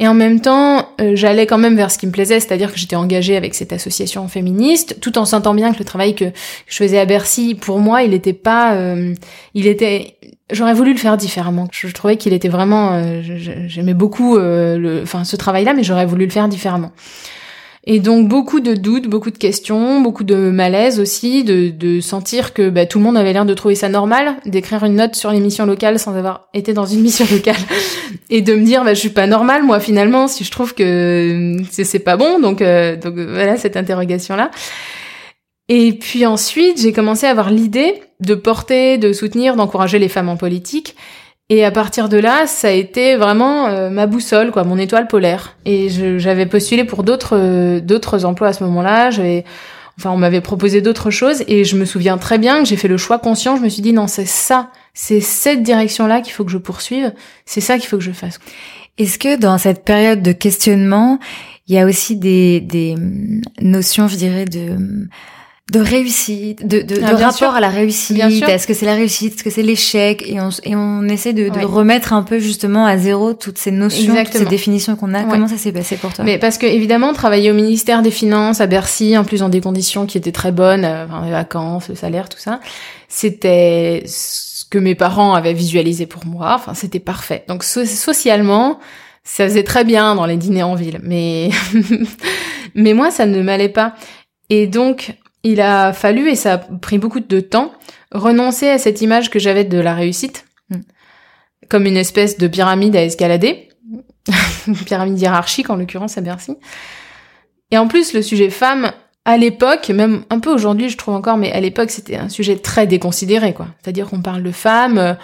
Et en même temps, euh, j'allais quand même vers ce qui me plaisait, c'est-à-dire que j'étais engagée avec cette association féministe, tout en sentant bien que le travail que, je faisais à Bercy, pour moi, il n'était pas, euh, il était J'aurais voulu le faire différemment. Je, trouvais qu'il était vraiment, euh, j'aimais beaucoup, euh, le, enfin ce travail-là, mais j'aurais voulu le faire différemment. Et donc beaucoup de doutes, beaucoup de questions, beaucoup de malaise aussi, de, de sentir que bah, tout le monde avait l'air de trouver ça normal, d'écrire une note sur les missions locales sans avoir été dans une mission locale, et de me dire bah je suis pas normale moi finalement si je trouve que c'est pas bon. Donc euh, donc voilà cette interrogation là. Et puis ensuite, j'ai commencé à avoir l'idée de porter, de soutenir, d'encourager les femmes en politique. Et à partir de là, ça a été vraiment euh, ma boussole, quoi, mon étoile polaire. Et j'avais postulé pour d'autres euh, d'autres emplois à ce moment-là. Enfin, on m'avait proposé d'autres choses, et je me souviens très bien que j'ai fait le choix conscient. Je me suis dit non, c'est ça, c'est cette direction-là qu'il faut que je poursuive. C'est ça qu'il faut que je fasse. Est-ce que dans cette période de questionnement, il y a aussi des, des hum, notions, je dirais, de hum, de réussite, de, de, ah, de rapport à la réussite. Est-ce que c'est la réussite, est-ce que c'est l'échec? Et on, et on essaie de, de remettre un peu justement à zéro toutes ces notions, toutes ces définitions qu'on a. Comment ça s'est passé pour toi? Mais parce que évidemment, travailler au ministère des Finances à Bercy, en plus dans des conditions qui étaient très bonnes, euh, enfin, les vacances, le salaire, tout ça, c'était ce que mes parents avaient visualisé pour moi. Enfin, c'était parfait. Donc socialement, ça faisait très bien dans les dîners en ville, mais mais moi, ça ne m'allait pas. Et donc, il a fallu, et ça a pris beaucoup de temps, renoncer à cette image que j'avais de la réussite, hmm. comme une espèce de pyramide à escalader, une pyramide hiérarchique en l'occurrence à Bercy. Et en plus, le sujet femme, à l'époque, même un peu aujourd'hui, je trouve encore, mais à l'époque, c'était un sujet très déconsidéré, quoi. C'est-à-dire qu'on parle de femmes, euh,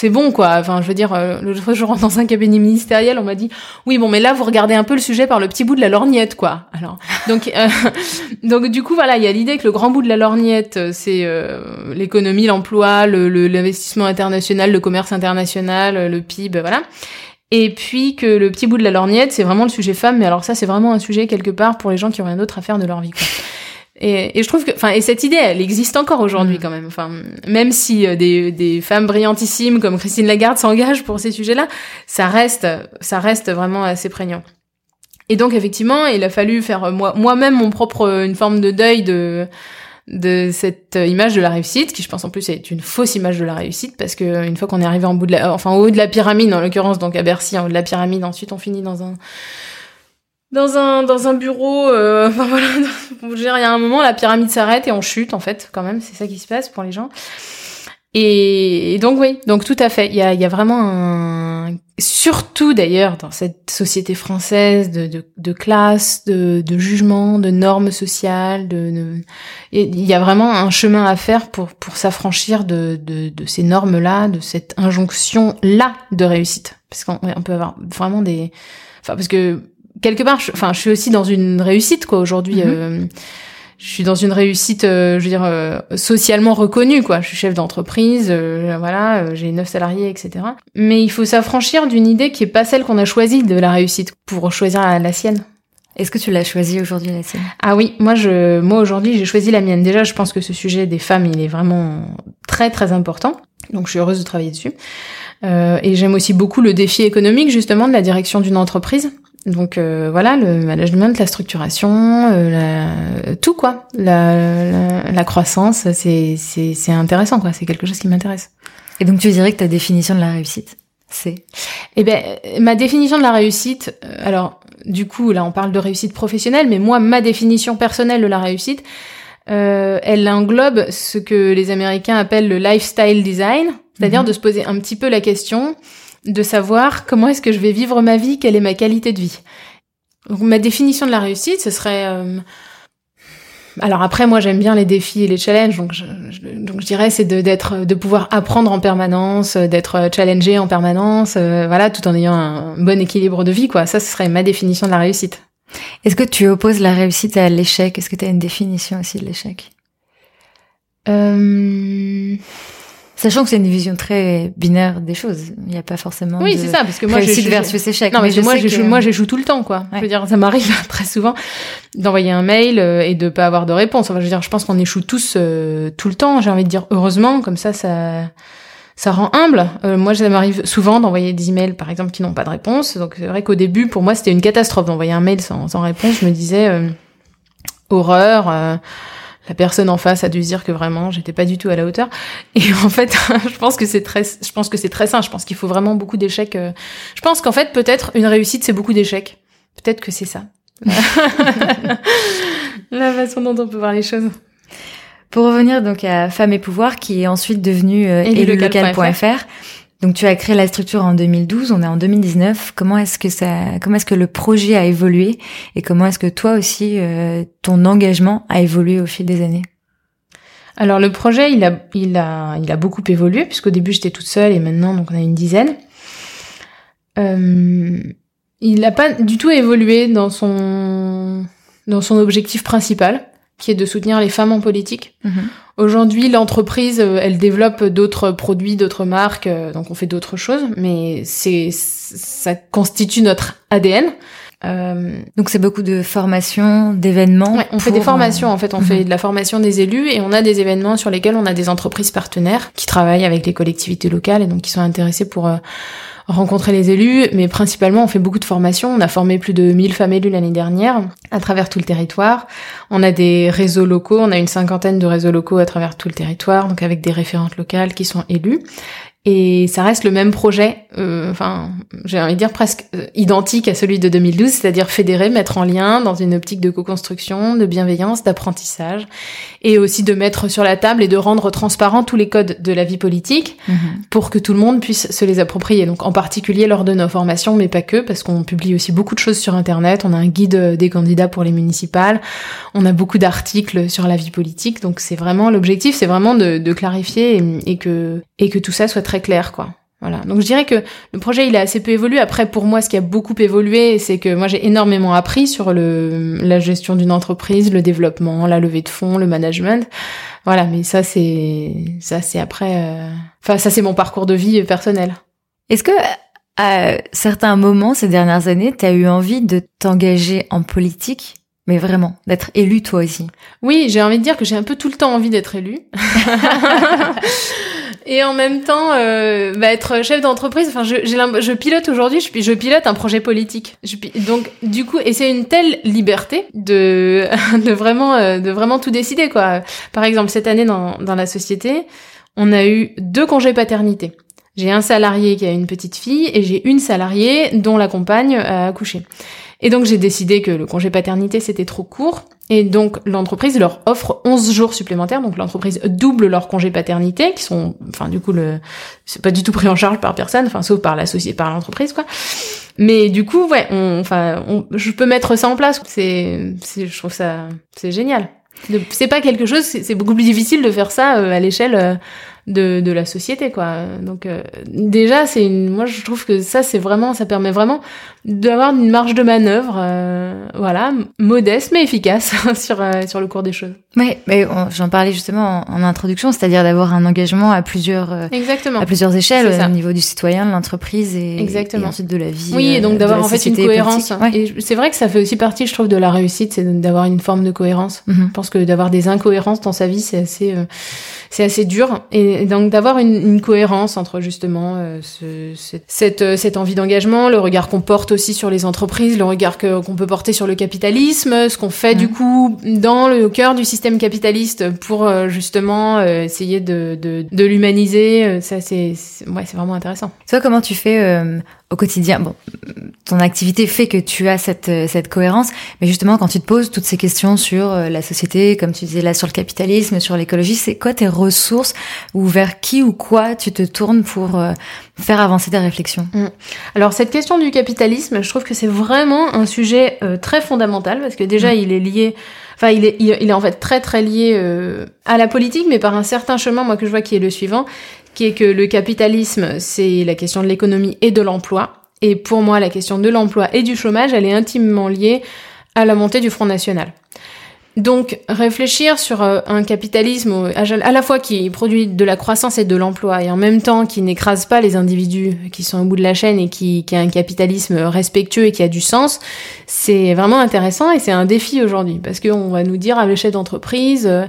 c'est bon quoi. Enfin, je veux dire, euh, l'autre jour dans un cabinet ministériel, on m'a dit oui bon, mais là vous regardez un peu le sujet par le petit bout de la lorgnette quoi. Alors donc euh, donc du coup voilà, il y a l'idée que le grand bout de la lorgnette euh, c'est l'économie, l'emploi, le l'investissement international, le commerce international, le PIB, voilà. Et puis que le petit bout de la lorgnette, c'est vraiment le sujet femme, mais alors ça, c'est vraiment un sujet quelque part pour les gens qui ont rien d'autre à faire de leur vie. Et, et, je trouve que, enfin, et cette idée, elle existe encore aujourd'hui mm. quand même. Enfin, même si euh, des, des femmes brillantissimes comme Christine Lagarde s'engagent pour ces sujets-là, ça reste, ça reste vraiment assez prégnant. Et donc effectivement, il a fallu faire moi, moi-même mon propre, une forme de deuil de de cette image de la réussite, qui je pense en plus est une fausse image de la réussite, parce que une fois qu'on est arrivé en bout de la, enfin au haut de la pyramide en l'occurrence, donc à Bercy, en haut de la pyramide, ensuite on finit dans un dans un dans un bureau. Euh, enfin voilà, il y a un moment la pyramide s'arrête et on chute en fait quand même, c'est ça qui se passe pour les gens. Et, donc oui, donc tout à fait. Il y a, y a vraiment un, surtout d'ailleurs dans cette société française de, de, de classe, de, de jugement, de normes sociales, de, il y a vraiment un chemin à faire pour pour s'affranchir de, ces normes-là, de cette injonction-là de réussite, parce qu'on on peut avoir vraiment des, enfin parce que quelque part, je, enfin je suis aussi dans une réussite quoi aujourd'hui. Mm-hmm. Euh, je suis dans une réussite, euh, je veux dire, euh, socialement reconnue, quoi. Je suis chef d'entreprise, euh, voilà, j'ai neuf salariés, etc. Mais il faut s'affranchir d'une idée qui est pas celle qu'on a choisie de la réussite pour choisir la, sienne. Est-ce que tu l'as choisi aujourd'hui la sienne? Ah oui, moi je, moi aujourd'hui j'ai choisi la mienne. Déjà, je pense que ce sujet des femmes, il est vraiment très très important. Donc je suis heureuse de travailler dessus. et j'aime aussi beaucoup le défi économique justement de la direction d'une entreprise. Donc euh, voilà, le management, la structuration, euh, tout quoi, la, la, croissance, c'est c'est intéressant quoi, c'est quelque chose qui m'intéresse. Et donc tu dirais que ta définition de la réussite, c'est? Eh ben ma définition de la réussite, euh, alors du coup là on parle de réussite professionnelle, mais moi ma définition personnelle de la réussite, elle englobe ce que les Américains appellent le lifestyle design, c'est-à-dire mhm. de se poser un petit peu la question de savoir comment est-ce que je vais vivre ma vie, quelle est ma qualité de vie. Donc ma définition de la réussite, ce serait... Euh, alors après, moi j'aime bien les défis et les challenges, donc je, donc je dirais c'est de d'être de pouvoir apprendre en permanence, d'être challengé en permanence, euh, voilà, tout en ayant un bon équilibre de vie, quoi. Ça, ce serait ma définition de la réussite. Est-ce que tu opposes la réussite à l'échec? Est-ce que tu as une définition aussi de l'échec? Euh... Sachant que c'est une vision très binaire des choses, il n'y a pas forcément. Oui, c'est ça, parce que moi, réussite versus échec. Non, mais, moi, j'échoue, moi, j'échoue tout le temps, quoi. Je veux dire, ça m'arrive très souvent d'envoyer un mail euh, et de pas avoir de réponse. Enfin, je veux dire, je pense qu'on échoue tous euh, tout le temps. J'ai envie de dire heureusement, comme ça, ça, ça rend humble. Euh, moi, ça m'arrive souvent d'envoyer des emails, par exemple, qui n'ont pas de réponse. Donc, c'est vrai qu'au début, pour moi, c'était une catastrophe d'envoyer un mail sans, sans réponse. Je me disais horreur la personne en face a dû se dire que vraiment j'étais pas du tout à la hauteur. Et en fait je pense que c'est très je pense que c'est très sain. Je pense qu'il faut vraiment beaucoup d'échecs euh. je pense qu'en fait peut-être une réussite c'est beaucoup d'échecs. Peut-être que c'est ça. La façon dont on peut voir les choses. Pour revenir donc à Femmes et Pouvoir qui est ensuite devenu euh, donc tu as créé la structure en 2012, on est en 2019. Comment est-ce que ça, comment est-ce que le projet a évolué et comment est-ce que toi aussi euh, ton engagement a évolué au fil des années? Alors le projet, il a, il a, il a beaucoup évolué puisqu'au début j'étais toute seule et maintenant donc on a une dizaine. Euh, il n'a pas du tout évolué dans son dans son objectif principal qui est de soutenir les femmes en politique. Mhm. Aujourd'hui, l'entreprise, euh, elle développe d'autres produits, d'autres marques, euh, donc on fait d'autres choses, mais c'est ça constitue notre ADN. Euh... Donc c'est beaucoup de formations, d'événements. Ouais, on fait des formations en fait, on fait mhm. de la formation des élus et on a des événements sur lesquels on a des entreprises partenaires qui travaillent avec les collectivités locales et donc qui sont intéressés pour euh, rencontrer les élus, mais principalement on fait beaucoup de formations. On a formé plus de 1000 femmes élues l'année dernière à travers tout le territoire. On a des réseaux locaux, on a une cinquantaine de réseaux locaux à travers tout le territoire, donc avec des référentes locales qui sont élues. Et ça reste le même projet, euh, enfin, j'ai envie de dire presque euh, identique à celui de 2012, c'est-à-dire fédérer, mettre en lien dans une optique de co-construction, de bienveillance, d'apprentissage, et aussi de mettre sur la table et de rendre transparent tous les codes de la vie politique mhm. pour que tout le monde puisse se les approprier. Donc en particulier lors de nos formations, mais pas que, parce qu'on publie aussi beaucoup de choses sur Internet. On a un guide euh, des candidats pour les municipales, on a beaucoup d'articles sur la vie politique. Donc c'est vraiment l'objectif, c'est vraiment de, de clarifier et, et que et que tout ça soit très clair, quoi. Voilà. Donc je dirais que le projet il a assez peu évolué. Après pour moi ce qui a beaucoup évolué c'est que moi j'ai énormément appris sur le la gestion d'une entreprise, le développement, la levée de fonds, le management. Voilà, mais ça c'est ça c'est après euh, enfin ça c'est mon parcours de vie personnel. Est-ce que à certains moments ces dernières années, tu as eu envie de t'engager en politique mais vraiment, d'être élu toi aussi? Oui, j'ai envie de dire que j'ai un peu tout le temps envie d'être élu. et en même temps euh, bah, être chef d'entreprise. Enfin, je, je pilote aujourd'hui, je, je, pilote un projet politique. Je, donc du coup, et c'est une telle liberté de de vraiment euh, de vraiment tout décider quoi. Par exemple, cette année dans dans la société, on a eu deux congés paternité. J'ai un salarié qui a une petite fille et j'ai une salariée dont la compagne a accouché. Et donc j'ai décidé que le congé paternité c'était trop court et donc l'entreprise leur offre 11 jours supplémentaires. Donc l'entreprise double leur congé paternité qui sont enfin du coup le c'est pas du tout pris en charge par personne enfin sauf par la société par l'entreprise quoi. Mais du coup ouais, enfin je peux mettre ça en place. C'est je trouve ça c'est génial. C'est pas quelque chose, c'est beaucoup plus difficile de faire ça euh, à l'échelle euh, de, de la société quoi donc euh, déjà c'est une moi je trouve que ça c'est vraiment ça permet vraiment d'avoir une marge de manœuvre euh, voilà modeste mais efficace sur euh, sur le cours des choses oui mais j'en parlais justement en, introduction c'est-à-dire d'avoir un engagement à plusieurs exactement. à plusieurs échelles au niveau du citoyen de l'entreprise et, exactement. ensuite de la vie oui et donc d'avoir en fait une cohérence. et c'est vrai que ça fait aussi partie je trouve de la réussite c'est d'avoir une forme de cohérence. Mm-hmm. je pense que d'avoir des incohérences dans sa vie c'est assez c'est assez dur. Et, donc d'avoir une, une, cohérence entre justement euh, ce, cette, euh, cette envie d'engagement, le regard qu'on porte aussi sur les entreprises, le regard qu'on peut porter sur le capitalisme, ce qu'on fait du mmh. coup dans le cœur du système capitaliste pour euh, justement essayer de, de, de l'humaniser. Ça c'est ouais, c'est vraiment intéressant. Toi comment tu fais au quotidien, bon, ton activité fait que tu as cette, euh, cette cohérence, mais justement, quand tu te poses toutes ces questions sur euh, la société, comme tu disais là, sur le capitalisme, sur l'écologie, c'est quoi tes ressources ou vers qui ou quoi tu te tournes pour euh, faire avancer tes réflexions mm. Alors, cette question du capitalisme, je trouve que c'est vraiment un sujet très fondamental parce que déjà, mm. il est lié enfin il est, il, est en fait très très lié à la politique, mais par un certain chemin, moi que je vois qui est le suivant, qui que le capitalisme, c'est la question de l'économie et de l'emploi. Et pour moi, la question de l'emploi et du chômage, elle est intimement liée à la montée du Front National. Donc réfléchir sur euh, un capitalisme à la fois qui produit de la croissance et de l'emploi et en même temps qui n'écrase pas les individus qui sont au bout de la chaîne et qui, a un capitalisme respectueux et qui a du sens, c'est vraiment intéressant et c'est un défi aujourd'hui parce qu'on va nous dire à le chef d'entreprise, euh,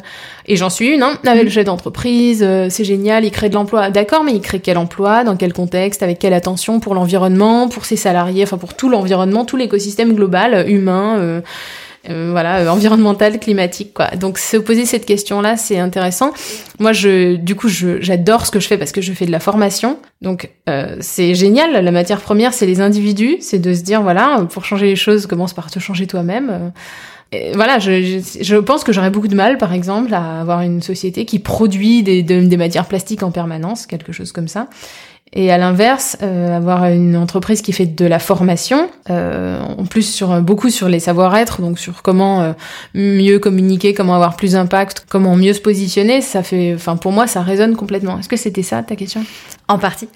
et j'en suis une, hein, avec le chef d'entreprise, euh, c'est génial, il crée de l'emploi, d'accord, mais il crée quel emploi, dans quel contexte, avec quelle attention pour l'environnement, pour ses salariés, enfin pour tout l'environnement, tout l'écosystème global, humain. Voilà, euh, environnementale, climatique, quoi. Donc se poser cette question-là, c'est intéressant. Moi, je, du coup, j'adore ce que je fais parce que je fais de la formation. Donc euh, c'est génial. La matière première, c'est les individus, c'est de se dire voilà, pour changer les choses, commence par te changer toi-même. Et voilà, je, je, pense que j'aurais beaucoup de mal, par exemple, à avoir une société qui produit des, des matières plastiques en permanence, quelque chose comme ça. Et à l'inverse, euh, avoir une entreprise qui fait de la formation, euh, en plus sur beaucoup sur les savoir-être, donc sur comment euh, mieux communiquer, comment avoir plus d'impact, comment mieux se positionner, ça fait, enfin pour moi, ça résonne complètement. Est-ce que c'était ça ta question? En partie.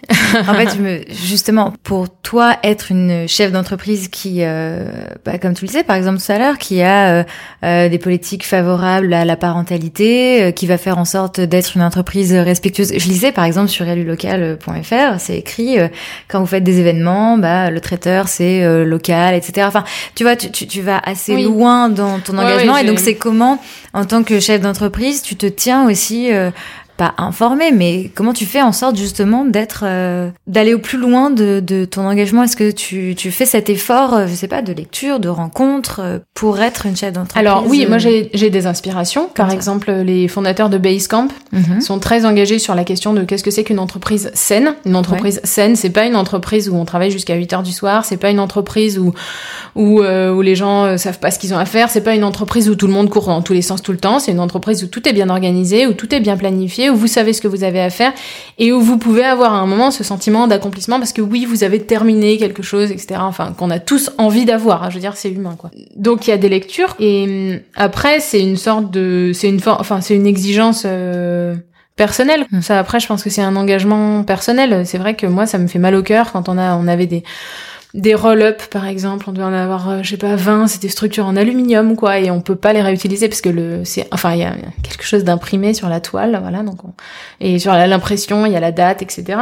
en fait, me, justement, pour toi, être une chef d'entreprise qui, euh, bah, comme tu le sais, par exemple tout à l'heure, qui a euh, des politiques favorables à la parentalité, qui va faire en sorte d'être une entreprise respectueuse. Je lisais par exemple sur elulocal.fr c'est écrit euh, quand vous faites des événements, bah le traiteur c'est euh, local, etc. Enfin, tu vois, tu, tu, vas assez loin dans ton engagement et donc c'est comment, en tant que chef d'entreprise, tu te tiens aussi euh, pas informé, mais comment tu fais en sorte justement d'être, euh, d'aller au plus loin de, de ton engagement? Est-ce que tu, tu fais cet effort, euh, je sais pas, de lecture, de rencontre euh, pour être une chef d'entreprise? Alors oui, moi j'ai, j'ai des inspirations. Par exemple, les fondateurs de Basecamp mhm. sont très engagés sur la question de qu'est-ce que c'est qu'une entreprise saine. Une entreprise saine, c'est pas une entreprise où on travaille jusqu'à 8 heures du soir, c'est pas une entreprise où où, où les gens savent pas ce qu'ils ont à faire, c'est pas une entreprise où tout le monde court dans tous les sens tout le temps, c'est une entreprise où tout est bien organisé, où tout est bien planifié où vous savez ce que vous avez à faire et où vous pouvez avoir à un moment ce sentiment d'accomplissement parce que oui, vous avez terminé quelque chose, etc. Enfin, qu'on a tous envie d'avoir. Je veux dire, c'est humain, quoi. Donc il y a des lectures et hum, après c'est une sorte de, c'est une, enfin c'est une exigence. Euh, personnelle. Hum. Ça après je pense que c'est un engagement personnel. C'est vrai que moi ça me fait mal au cœur quand on a on avait des des roll-up par exemple, on doit en avoir euh, je sais pas 20, c'est des structures en aluminium quoi et on peut pas les réutiliser parce que le c'est enfin il y a quelque chose d'imprimé sur la toile voilà donc et sur l'impression, il y a la date etc.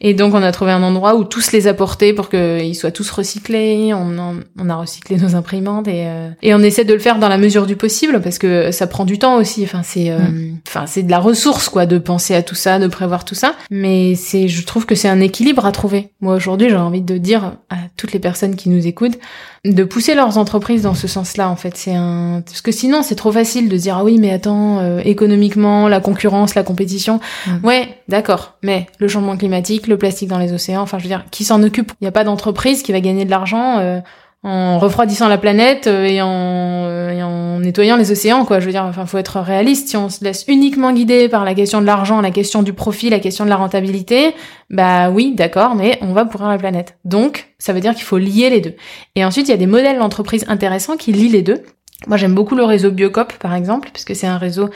Et donc on a trouvé un endroit où tous les apporter pour qu'ils soient tous recyclés. On, on a recyclé nos imprimantes et, euh, et on essaie de le faire dans la mesure du possible parce que ça prend du temps aussi. Enfin c'est, euh, mm. enfin c'est de la ressource quoi de penser à tout ça, de prévoir tout ça. Mais c'est, je trouve que c'est un équilibre à trouver. Moi aujourd'hui j'ai envie de dire à toutes les personnes qui nous écoutent de pousser leurs entreprises dans ce sens-là en fait c'est un parce que sinon c'est trop facile de dire ah oui mais attends euh, économiquement la concurrence la compétition mm. ouais d'accord mais le changement climatique le plastique dans les océans. Enfin je veux dire qui s'en occupe? Il n'y a pas d'entreprise qui va gagner de l'argent euh, en refroidissant la planète euh, et, en, et en nettoyant les océans quoi. Je veux dire enfin faut être réaliste. Si on se laisse uniquement guider par la question de l'argent la question du profit la question de la rentabilité bah oui d'accord mais on va pourrir la planète. Donc ça veut dire qu'il faut lier les deux. Et ensuite il y a des modèles d'entreprise intéressants qui lient les deux. Moi j'aime beaucoup le réseau Biocop par exemple puisque c'est un réseau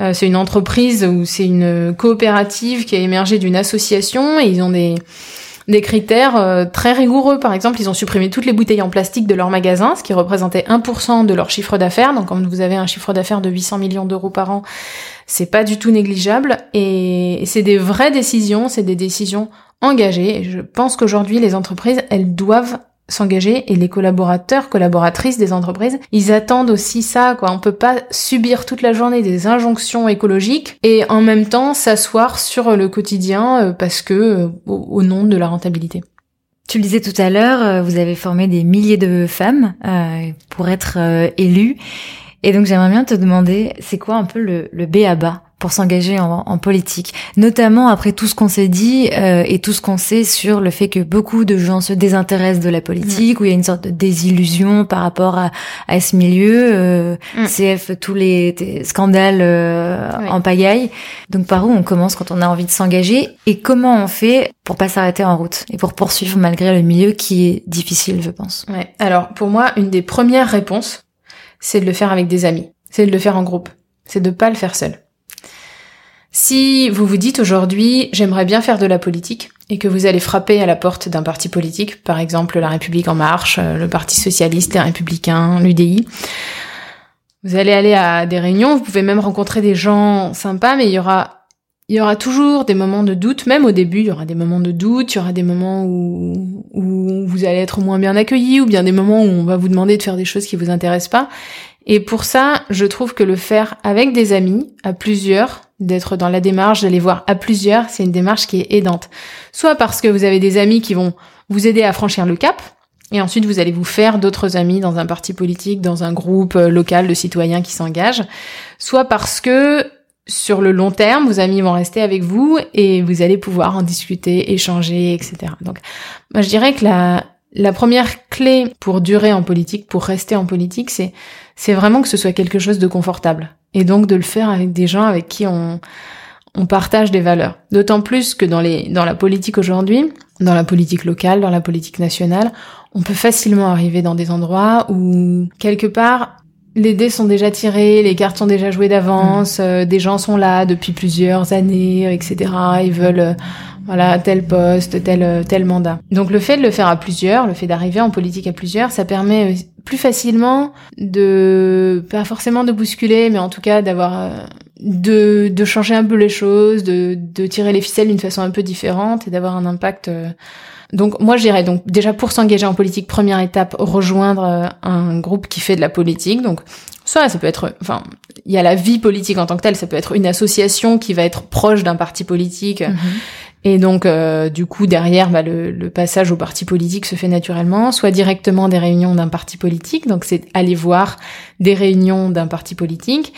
euh, c'est une entreprise ou c'est une coopérative qui a émergé d'une association et ils ont des des critères euh, très rigoureux. Par exemple, ils ont supprimé toutes les bouteilles en plastique de leur magasin, ce qui représentait 1% de leur chiffre d'affaires. Donc quand vous avez un chiffre d'affaires de 800 millions d'euros par an, c'est pas du tout négligeable. Et c'est des vraies décisions, c'est des décisions engagées. Et je pense qu'aujourd'hui, les entreprises, elles doivent s'engager et les collaborateurs, collaboratrices des entreprises, ils attendent aussi ça, quoi. On peut pas subir toute la journée des injonctions écologiques et en même temps s'asseoir sur le quotidien euh, parce que euh, au, nom de la rentabilité. Tu le disais tout à l'heure, euh, vous avez formé des milliers de femmes pour être élues. Et donc j'aimerais bien te demander, c'est quoi un peu le, le B à bas pour s'engager en, en, politique, notamment après tout ce qu'on s'est dit euh, et tout ce qu'on sait sur le fait que beaucoup de gens se désintéressent de la politique, où il y a une sorte de désillusion par rapport à, à ce milieu, euh, mm. CF tous les scandales euh, en pagaille. Donc par où on commence quand on a envie de s'engager? Et comment on fait pour pas s'arrêter en route et pour poursuivre malgré le milieu qui est difficile, je pense? Ouais. Alors pour moi, une des premières réponses, c'est de le faire avec des amis, c'est de le faire en groupe, c'est de pas le faire seul. Si vous vous dites aujourd'hui j'aimerais bien faire de la politique et que vous allez frapper à la porte d'un parti politique, par exemple la République en marche, euh, le Parti socialiste et républicain, l'UDI, vous allez aller à des réunions, vous pouvez même rencontrer des gens sympas, mais il y aura il y aura toujours des moments de doute, même au début, il y aura des moments de doute, il y aura des moments où, où vous allez être moins bien accueilli, ou bien des moments où on va vous demander de faire des choses qui vous intéressent pas. Et pour ça, je trouve que le faire avec des amis, à plusieurs, d'être dans la démarche, d'aller voir à plusieurs, c'est une démarche qui est aidante. Soit parce que vous avez des amis qui vont vous aider à franchir le cap, et ensuite vous allez vous faire d'autres amis dans un parti politique, dans un groupe euh, local de citoyens qui s'engagent, soit parce que sur le long terme, vos amis vont rester avec vous et vous allez pouvoir en discuter, échanger, etc. Donc, moi, je dirais que la, la première clé pour durer en politique, pour rester en politique, c'est, c'est vraiment que ce soit quelque chose de confortable et donc de le faire avec des gens avec qui on, on partage des valeurs. D'autant plus que dans les, dans la politique aujourd'hui, dans la politique locale, dans la politique nationale, on peut facilement arriver dans des endroits où, quelque part, les dés sont déjà tirés, les cartes sont déjà jouées d'avance, mmh. euh, des gens sont là depuis plusieurs années, etc. Ils veulent, euh, voilà, tel poste, tel, euh, tel mandat. Donc le fait de le faire à plusieurs, le fait d'arriver en politique à plusieurs, ça permet plus facilement de pas forcément de bousculer, mais en tout cas d'avoir de, de changer un peu les choses, de, de tirer les ficelles d'une façon un peu différente et d'avoir un impact. Euh. Donc moi j'irais donc déjà pour s'engager en politique, première étape, rejoindre euh, un groupe qui fait de la politique. Donc soit ça peut être, enfin il y a la vie politique en tant que telle, ça peut être une association qui va être proche d'un parti politique. Mhm. Et donc, euh, du coup, derrière, bah, le, le, passage au parti politique se fait naturellement, soit directement des réunions d'un parti politique, donc c'est aller voir des réunions d'un parti politique,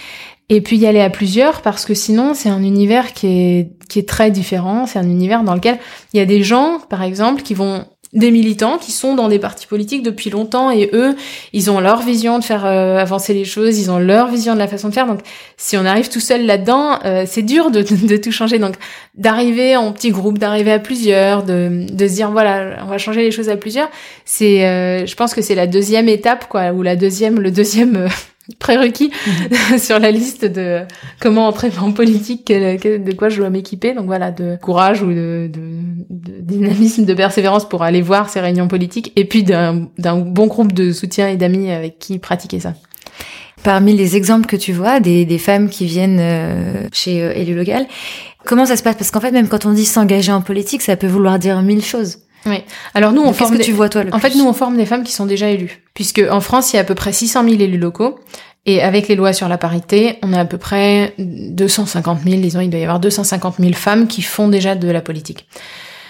et puis y aller à plusieurs, parce que sinon, c'est un univers qui est, qui est très différent, c'est un univers dans lequel il y a des gens, par exemple, qui vont des militants qui sont dans des partis politiques depuis longtemps et eux, ils ont leur vision de faire euh, avancer les choses, ils ont leur vision de la façon de faire. Donc, si on arrive tout seul là-dedans, euh, c'est dur de, de, tout changer. Donc, d'arriver en petit groupe, d'arriver à plusieurs, de, de se dire voilà, on va changer les choses à plusieurs. C'est, euh, je pense que c'est la deuxième étape, quoi, ou la deuxième, le deuxième prérequis sur la liste de comment entrer en politique, de quoi je dois m'équiper. Donc voilà, de courage ou de, dynamisme, de persévérance pour aller voir ces réunions politiques, et puis d'un bon groupe de soutien et d'amis avec qui pratiquer ça. Parmi les exemples que tu vois des, des femmes qui viennent euh, chez euh, Élu Local, Comment ça se passe? Parce qu'en fait, même quand on dit s'engager en politique, ça peut vouloir dire mille choses. Oui. Alors nous, on forme. Qu'est-ce que tu vois toi le En fait, nous, on forme des femmes qui sont déjà élues, puisque en France, il y a à peu près 600 000 élus locaux. Et avec les lois sur la parité, on a à peu près 250 000, disons, il doit y avoir 250 000 femmes qui font déjà de la politique.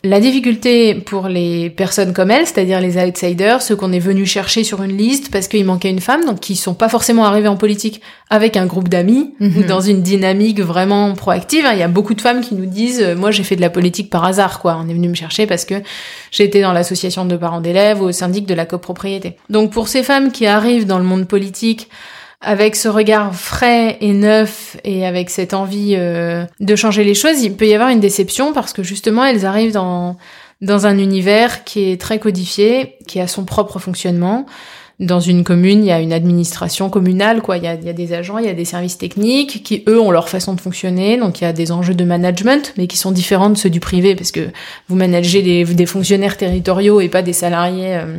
La difficulté pour les personnes comme elles, c'est-à-dire les outsiders, ceux qu'on est venu chercher sur une liste parce qu'il manquait une femme, donc qui sont pas forcément arrivés en politique avec un groupe d'amis ou mhm. dans une dynamique vraiment proactive. Hein. Il y a beaucoup de femmes qui nous disent, euh, moi j'ai fait de la politique par hasard, quoi. On est venu me chercher parce que été dans l'association de parents d'élèves ou au syndic de la copropriété. Donc pour ces femmes qui arrivent dans le monde politique avec ce regard frais et neuf et avec cette envie euh, de changer les choses, il peut y avoir une déception parce que justement elles arrivent dans dans un univers qui est très codifié, qui a son propre fonctionnement. Dans une commune, il y a une administration communale, quoi. Il y a, il y a des agents, il y a des services techniques qui, eux, ont leur façon de fonctionner. Donc, il y a des enjeux de management, mais qui sont différents de ceux du privé, parce que vous managez des, des fonctionnaires territoriaux et pas des salariés euh,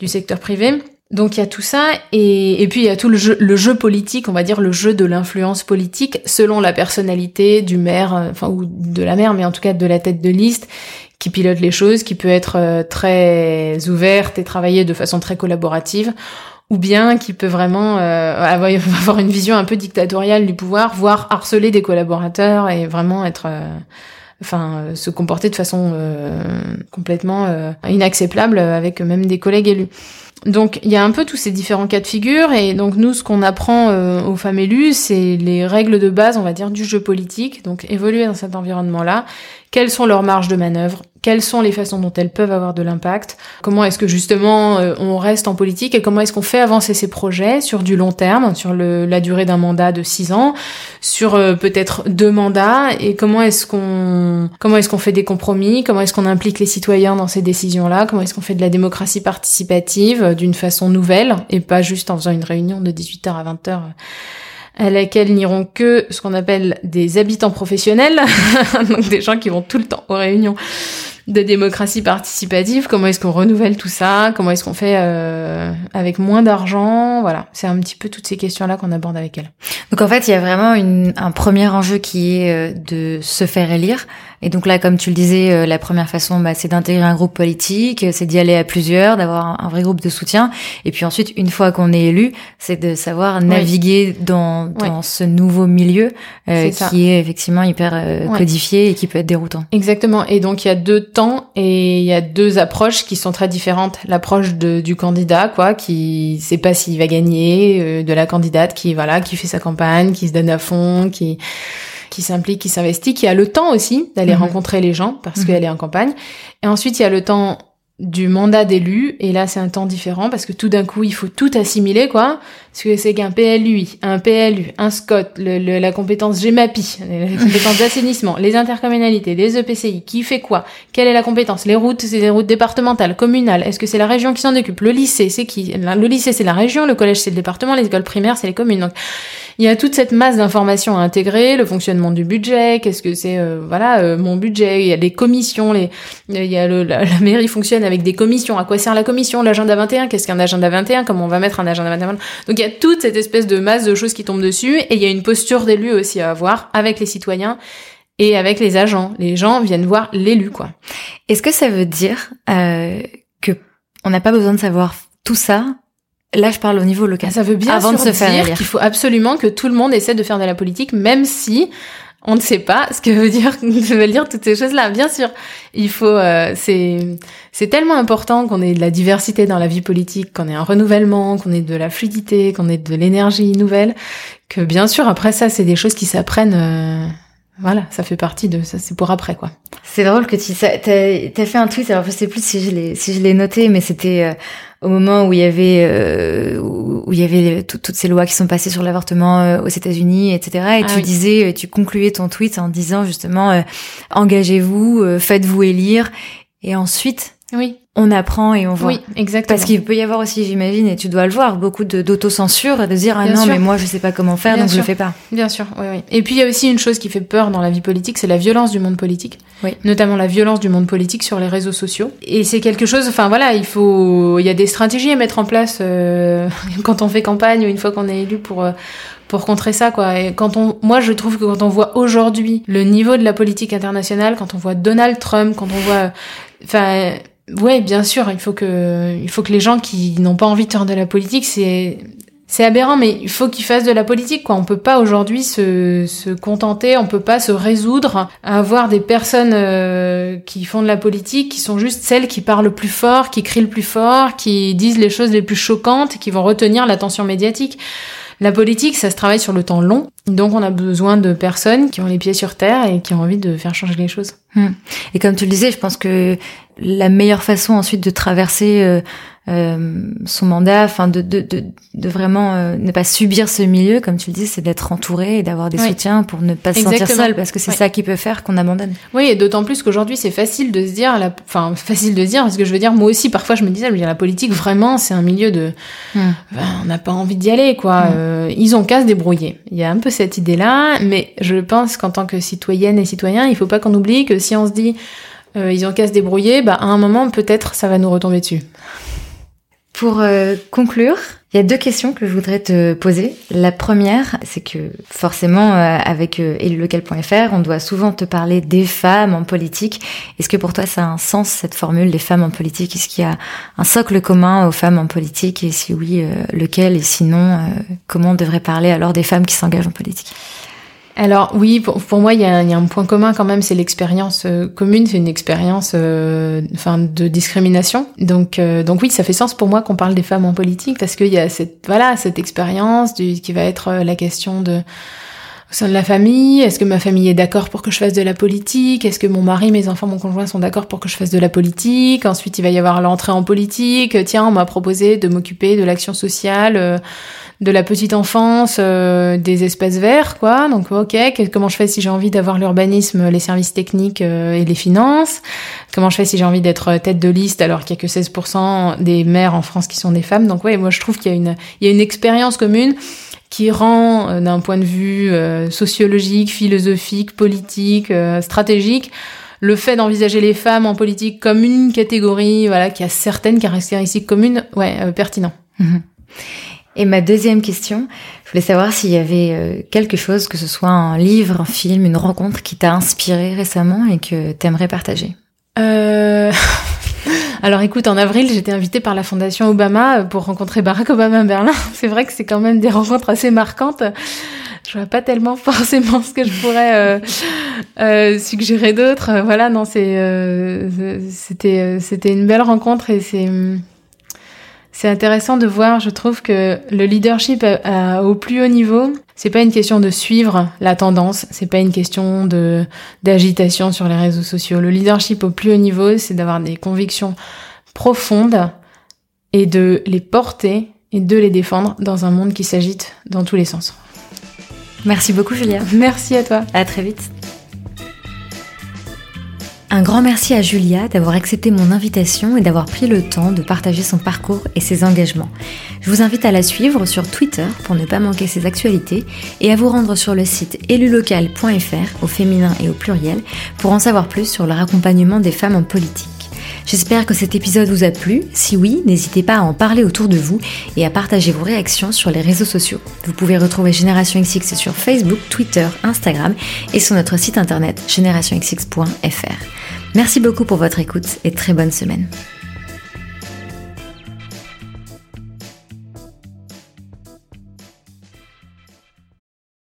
du secteur privé. Donc il y a tout ça et, puis il y a tout le jeu, le jeu politique, on va dire le jeu de l'influence politique selon la personnalité du maire, euh, enfin ou de la maire, mais en tout cas de la tête de liste qui pilote les choses, qui peut être euh, très ouverte et travailler de façon très collaborative, ou bien qui peut vraiment euh, avoir une vision un peu dictatoriale du pouvoir, voire harceler des collaborateurs et vraiment être enfin se comporter de façon complètement inacceptable avec même des collègues élus. Donc il y a un peu tous ces différents cas de figure et donc nous ce qu'on apprend euh, aux femmes élues c'est les règles de base on va dire du jeu politique. Donc évoluer dans cet environnement là quelles sont leurs marges de manœuvre? Quelles sont les façons dont elles peuvent avoir de l'impact, comment est-ce que justement euh, on reste en politique? Et comment est-ce qu'on fait avancer ces projets sur du long terme, sur le, la durée d'un mandat de six ans, sur euh, peut-être deux mandats? Et comment est-ce qu'on comment est-ce qu'on fait des compromis, comment est-ce qu'on implique les citoyens dans ces décisions-là, comment est-ce qu'on fait de la démocratie participative? D'une façon nouvelle et pas juste en faisant une réunion de 18h à 20h à laquelle n'iront que ce qu'on appelle des habitants professionnels, donc des gens qui vont tout le temps aux réunions de démocratie participative, comment est-ce qu'on renouvelle tout ça, comment est-ce qu'on fait euh, avec moins d'argent, voilà, c'est un petit peu toutes ces questions-là qu'on aborde avec elle. Donc en fait, il y a vraiment une, un premier enjeu qui est euh, de se faire élire, et donc là, comme tu le disais, euh, la première façon, bah, c'est d'intégrer un groupe politique, c'est d'y aller à plusieurs, d'avoir un, vrai groupe de soutien, et puis ensuite, une fois qu'on est élu, c'est de savoir naviguer dans, dans ce nouveau milieu qui est effectivement hyper codifié et qui peut être déroutant. Exactement, et donc il y a deux temps et il y a deux approches qui sont très différentes. L'approche du candidat, quoi, qui sait pas s'il va gagner, euh, de la candidate qui voilà, qui fait sa campagne, qui se donne à fond, qui qui s'implique, qui s'investit, qui a le temps aussi d'aller mhm. rencontrer les gens parce mhm. qu'elle est en campagne. Et ensuite, il y a le temps du mandat d'élu et là c'est un temps différent parce que tout d'un coup il faut tout assimiler quoi parce que c'est qu'un PLUI, un PLU, un SCOT, le, la compétence GEMAPI, la compétence d'assainissement, les intercommunalités, les EPCI, qui fait quoi Quelle est la compétence Les routes, c'est les routes départementales, communales. Est-ce que c'est la région qui s'en occupe Le lycée, c'est qui Le lycée, c'est la région, le collège, c'est le département, les écoles primaires, c'est les communes. Donc, il y a toute cette masse d'informations à intégrer, le fonctionnement du budget, qu'est-ce que c'est, euh, voilà, euh, mon budget. Il y a les commissions, les, il y a le, la, mairie fonctionne des commissions. À quoi sert la commission L'agenda 21, qu'est-ce qu'un agenda 21 Comment on va mettre un agenda 21 Donc il y a toute cette espèce de masse de choses qui tombent dessus et il y a une posture d'élu aussi à avoir avec les citoyens et avec les agents. Les gens viennent voir l'élu, quoi. Est-ce que ça veut dire euh, que on n'a pas besoin de savoir tout ça? Là, je parle au niveau local. Ça veut bien avant de se dire qu'il faut absolument que tout le monde essaie de faire de la politique, même si on ne sait pas ce que veut dire, veut dire toutes ces choses-là. Bien sûr, il faut. Euh, c'est c'est tellement important qu'on ait de la diversité dans la vie politique, qu'on ait un renouvellement, qu'on ait de la fluidité, qu'on ait de l'énergie nouvelle. Que bien sûr, après ça, c'est des choses qui s'apprennent. Euh, voilà, ça fait partie de ça. C'est pour après, quoi. C'est drôle que tu t'as as fait un tweet. Alors je sais plus si je l'ai si je l'ai noté, mais c'était. Euh, au moment où il y avait euh, où il y avait toutes ces lois qui sont passées sur l'avortement euh, aux États-Unis, etc. Et ah tu disais, euh, tu concluais ton tweet en disant justement engagez-vous, faites-vous élire, et ensuite oui. On apprend et on voit. Oui, exactement. Parce qu'il peut y avoir aussi, j'imagine, et tu dois le voir, beaucoup d'autocensure, de dire ah non mais moi je sais pas comment faire donc je le fais pas. Bien sûr, oui, oui. Et puis il y a aussi une chose qui fait peur dans la vie politique, c'est la violence du monde politique. Oui. Notamment la violence du monde politique sur les réseaux sociaux. Et c'est quelque chose, enfin voilà, il faut, il y a des stratégies à mettre en place euh, quand on fait campagne ou une fois qu'on est élu pour. Euh, pour contrer ça quoi et quand on moi je trouve que quand on voit aujourd'hui le niveau de la politique internationale quand on voit Donald Trump quand on voit enfin ouais, bien sûr, il faut que, il faut que les gens qui n'ont pas envie de faire de la politique, c'est, c'est aberrant, mais il faut qu'ils fassent de la politique, quoi. On peut pas aujourd'hui se, se contenter, on peut pas se résoudre à avoir des personnes euh, qui font de la politique, qui sont juste celles qui parlent le plus fort, qui crient le plus fort, qui disent les choses les plus choquantes, qui vont retenir l'attention médiatique. La politique, ça se travaille sur le temps long, donc on a besoin de personnes qui ont les pieds sur terre et qui ont envie de faire changer les choses. Hmm. Et comme tu le disais, je pense que la meilleure façon ensuite de traverser euh, euh, son mandat, enfin de, de, de, de vraiment euh, ne pas subir ce milieu, comme tu le dis, c'est d'être entouré et d'avoir des soutiens pour ne pas se sentir seul, parce que c'est ça qui peut faire qu'on abandonne. Oui, et d'autant plus qu'aujourd'hui c'est facile de se dire, la... enfin facile de se dire, parce que je veux dire, moi aussi parfois je me disais, la politique vraiment c'est un milieu de, hmm. on n'a pas envie d'y aller quoi. Hmm. Euh, ils ont qu'à se débrouiller. Il y a un peu cette idée là, mais je pense qu'en tant que citoyenne et citoyen, il faut pas qu'on oublie que si on se dit euh, ils ont qu'à se débrouiller, bah à un moment peut-être ça va nous retomber dessus. Pour euh, conclure, il y a deux questions que je voudrais te poser. La première, c'est que forcément, euh, avec euh, élulocal.fr, on doit souvent te parler des femmes en politique. Est-ce que pour toi, ça a un sens, cette formule des femmes en politique? Est-ce qu'il y a un socle commun aux femmes en politique? Et si oui, euh, lequel? Et sinon, comment on devrait parler alors des femmes qui s'engagent en politique? Alors oui, pour, pour moi, il y, a, un point commun quand même, c'est l'expérience euh, commune, c'est une expérience euh, enfin, de discrimination. Donc, euh, donc oui, ça fait sens pour moi qu'on parle des femmes en politique parce qu'il y a cette voilà cette expérience qui va être la question de au sein de la famille, est-ce que ma famille est d'accord pour que je fasse de la politique? Est-ce que mon mari, mes enfants, mon conjoint sont d'accord pour que je fasse de la politique? Ensuite, il va y avoir l'entrée en politique. Tiens, on m'a proposé de m'occuper de l'action sociale de la petite enfance, euh, des espaces verts, quoi. Donc, ok, comment je fais si j'ai envie d'avoir l'urbanisme, les services techniques euh, et les finances? Comment je fais si j'ai envie d'être tête de liste alors qu'il y a que 16% des maires en France qui sont des femmes? Donc, ouais, moi je trouve qu'il y a une, il y a une expérience commune qui rend, euh, d'un point de vue sociologique, philosophique, politique, stratégique, le fait d'envisager les femmes en politique comme une catégorie, voilà, qui a certaines caractéristiques communes, ouais, pertinent. Et ma deuxième question, je voulais savoir s'il y avait euh, quelque chose, que ce soit un livre, un film, une rencontre qui t'a inspiré récemment et que t'aimerais partager. Euh... Alors écoute, en avril, j'étais invitée par la Fondation Obama pour rencontrer Barack Obama à Berlin. C'est vrai que c'est quand même des rencontres assez marquantes. Je vois pas tellement forcément ce que je pourrais euh, euh, suggérer d'autres. Voilà, non, c'est euh, c'était c'était une belle rencontre et c'est c'est intéressant de voir, je trouve que le leadership au plus haut niveau, c'est pas une question de suivre la tendance, c'est pas une question de d'agitation sur les réseaux sociaux. Le leadership au plus haut niveau, c'est d'avoir des convictions profondes et de les porter et de les défendre dans un monde qui s'agite dans tous les sens. Merci beaucoup Julia. Merci à toi. À très vite. Un grand merci à Julia d'avoir accepté mon invitation et d'avoir pris le temps de partager son parcours et ses engagements. Je vous invite à la suivre sur Twitter pour ne pas manquer ses actualités et à vous rendre sur le site élulocal.fr au féminin et au pluriel pour en savoir plus sur leur accompagnement des femmes en politique. J'espère que cet épisode vous a plu. Si oui, n'hésitez pas à en parler autour de vous et à partager vos réactions sur les réseaux sociaux. Vous pouvez retrouver Génération XX sur Facebook, Twitter, Instagram et sur notre site internet générationxx.fr. Merci beaucoup pour votre écoute et très bonne semaine.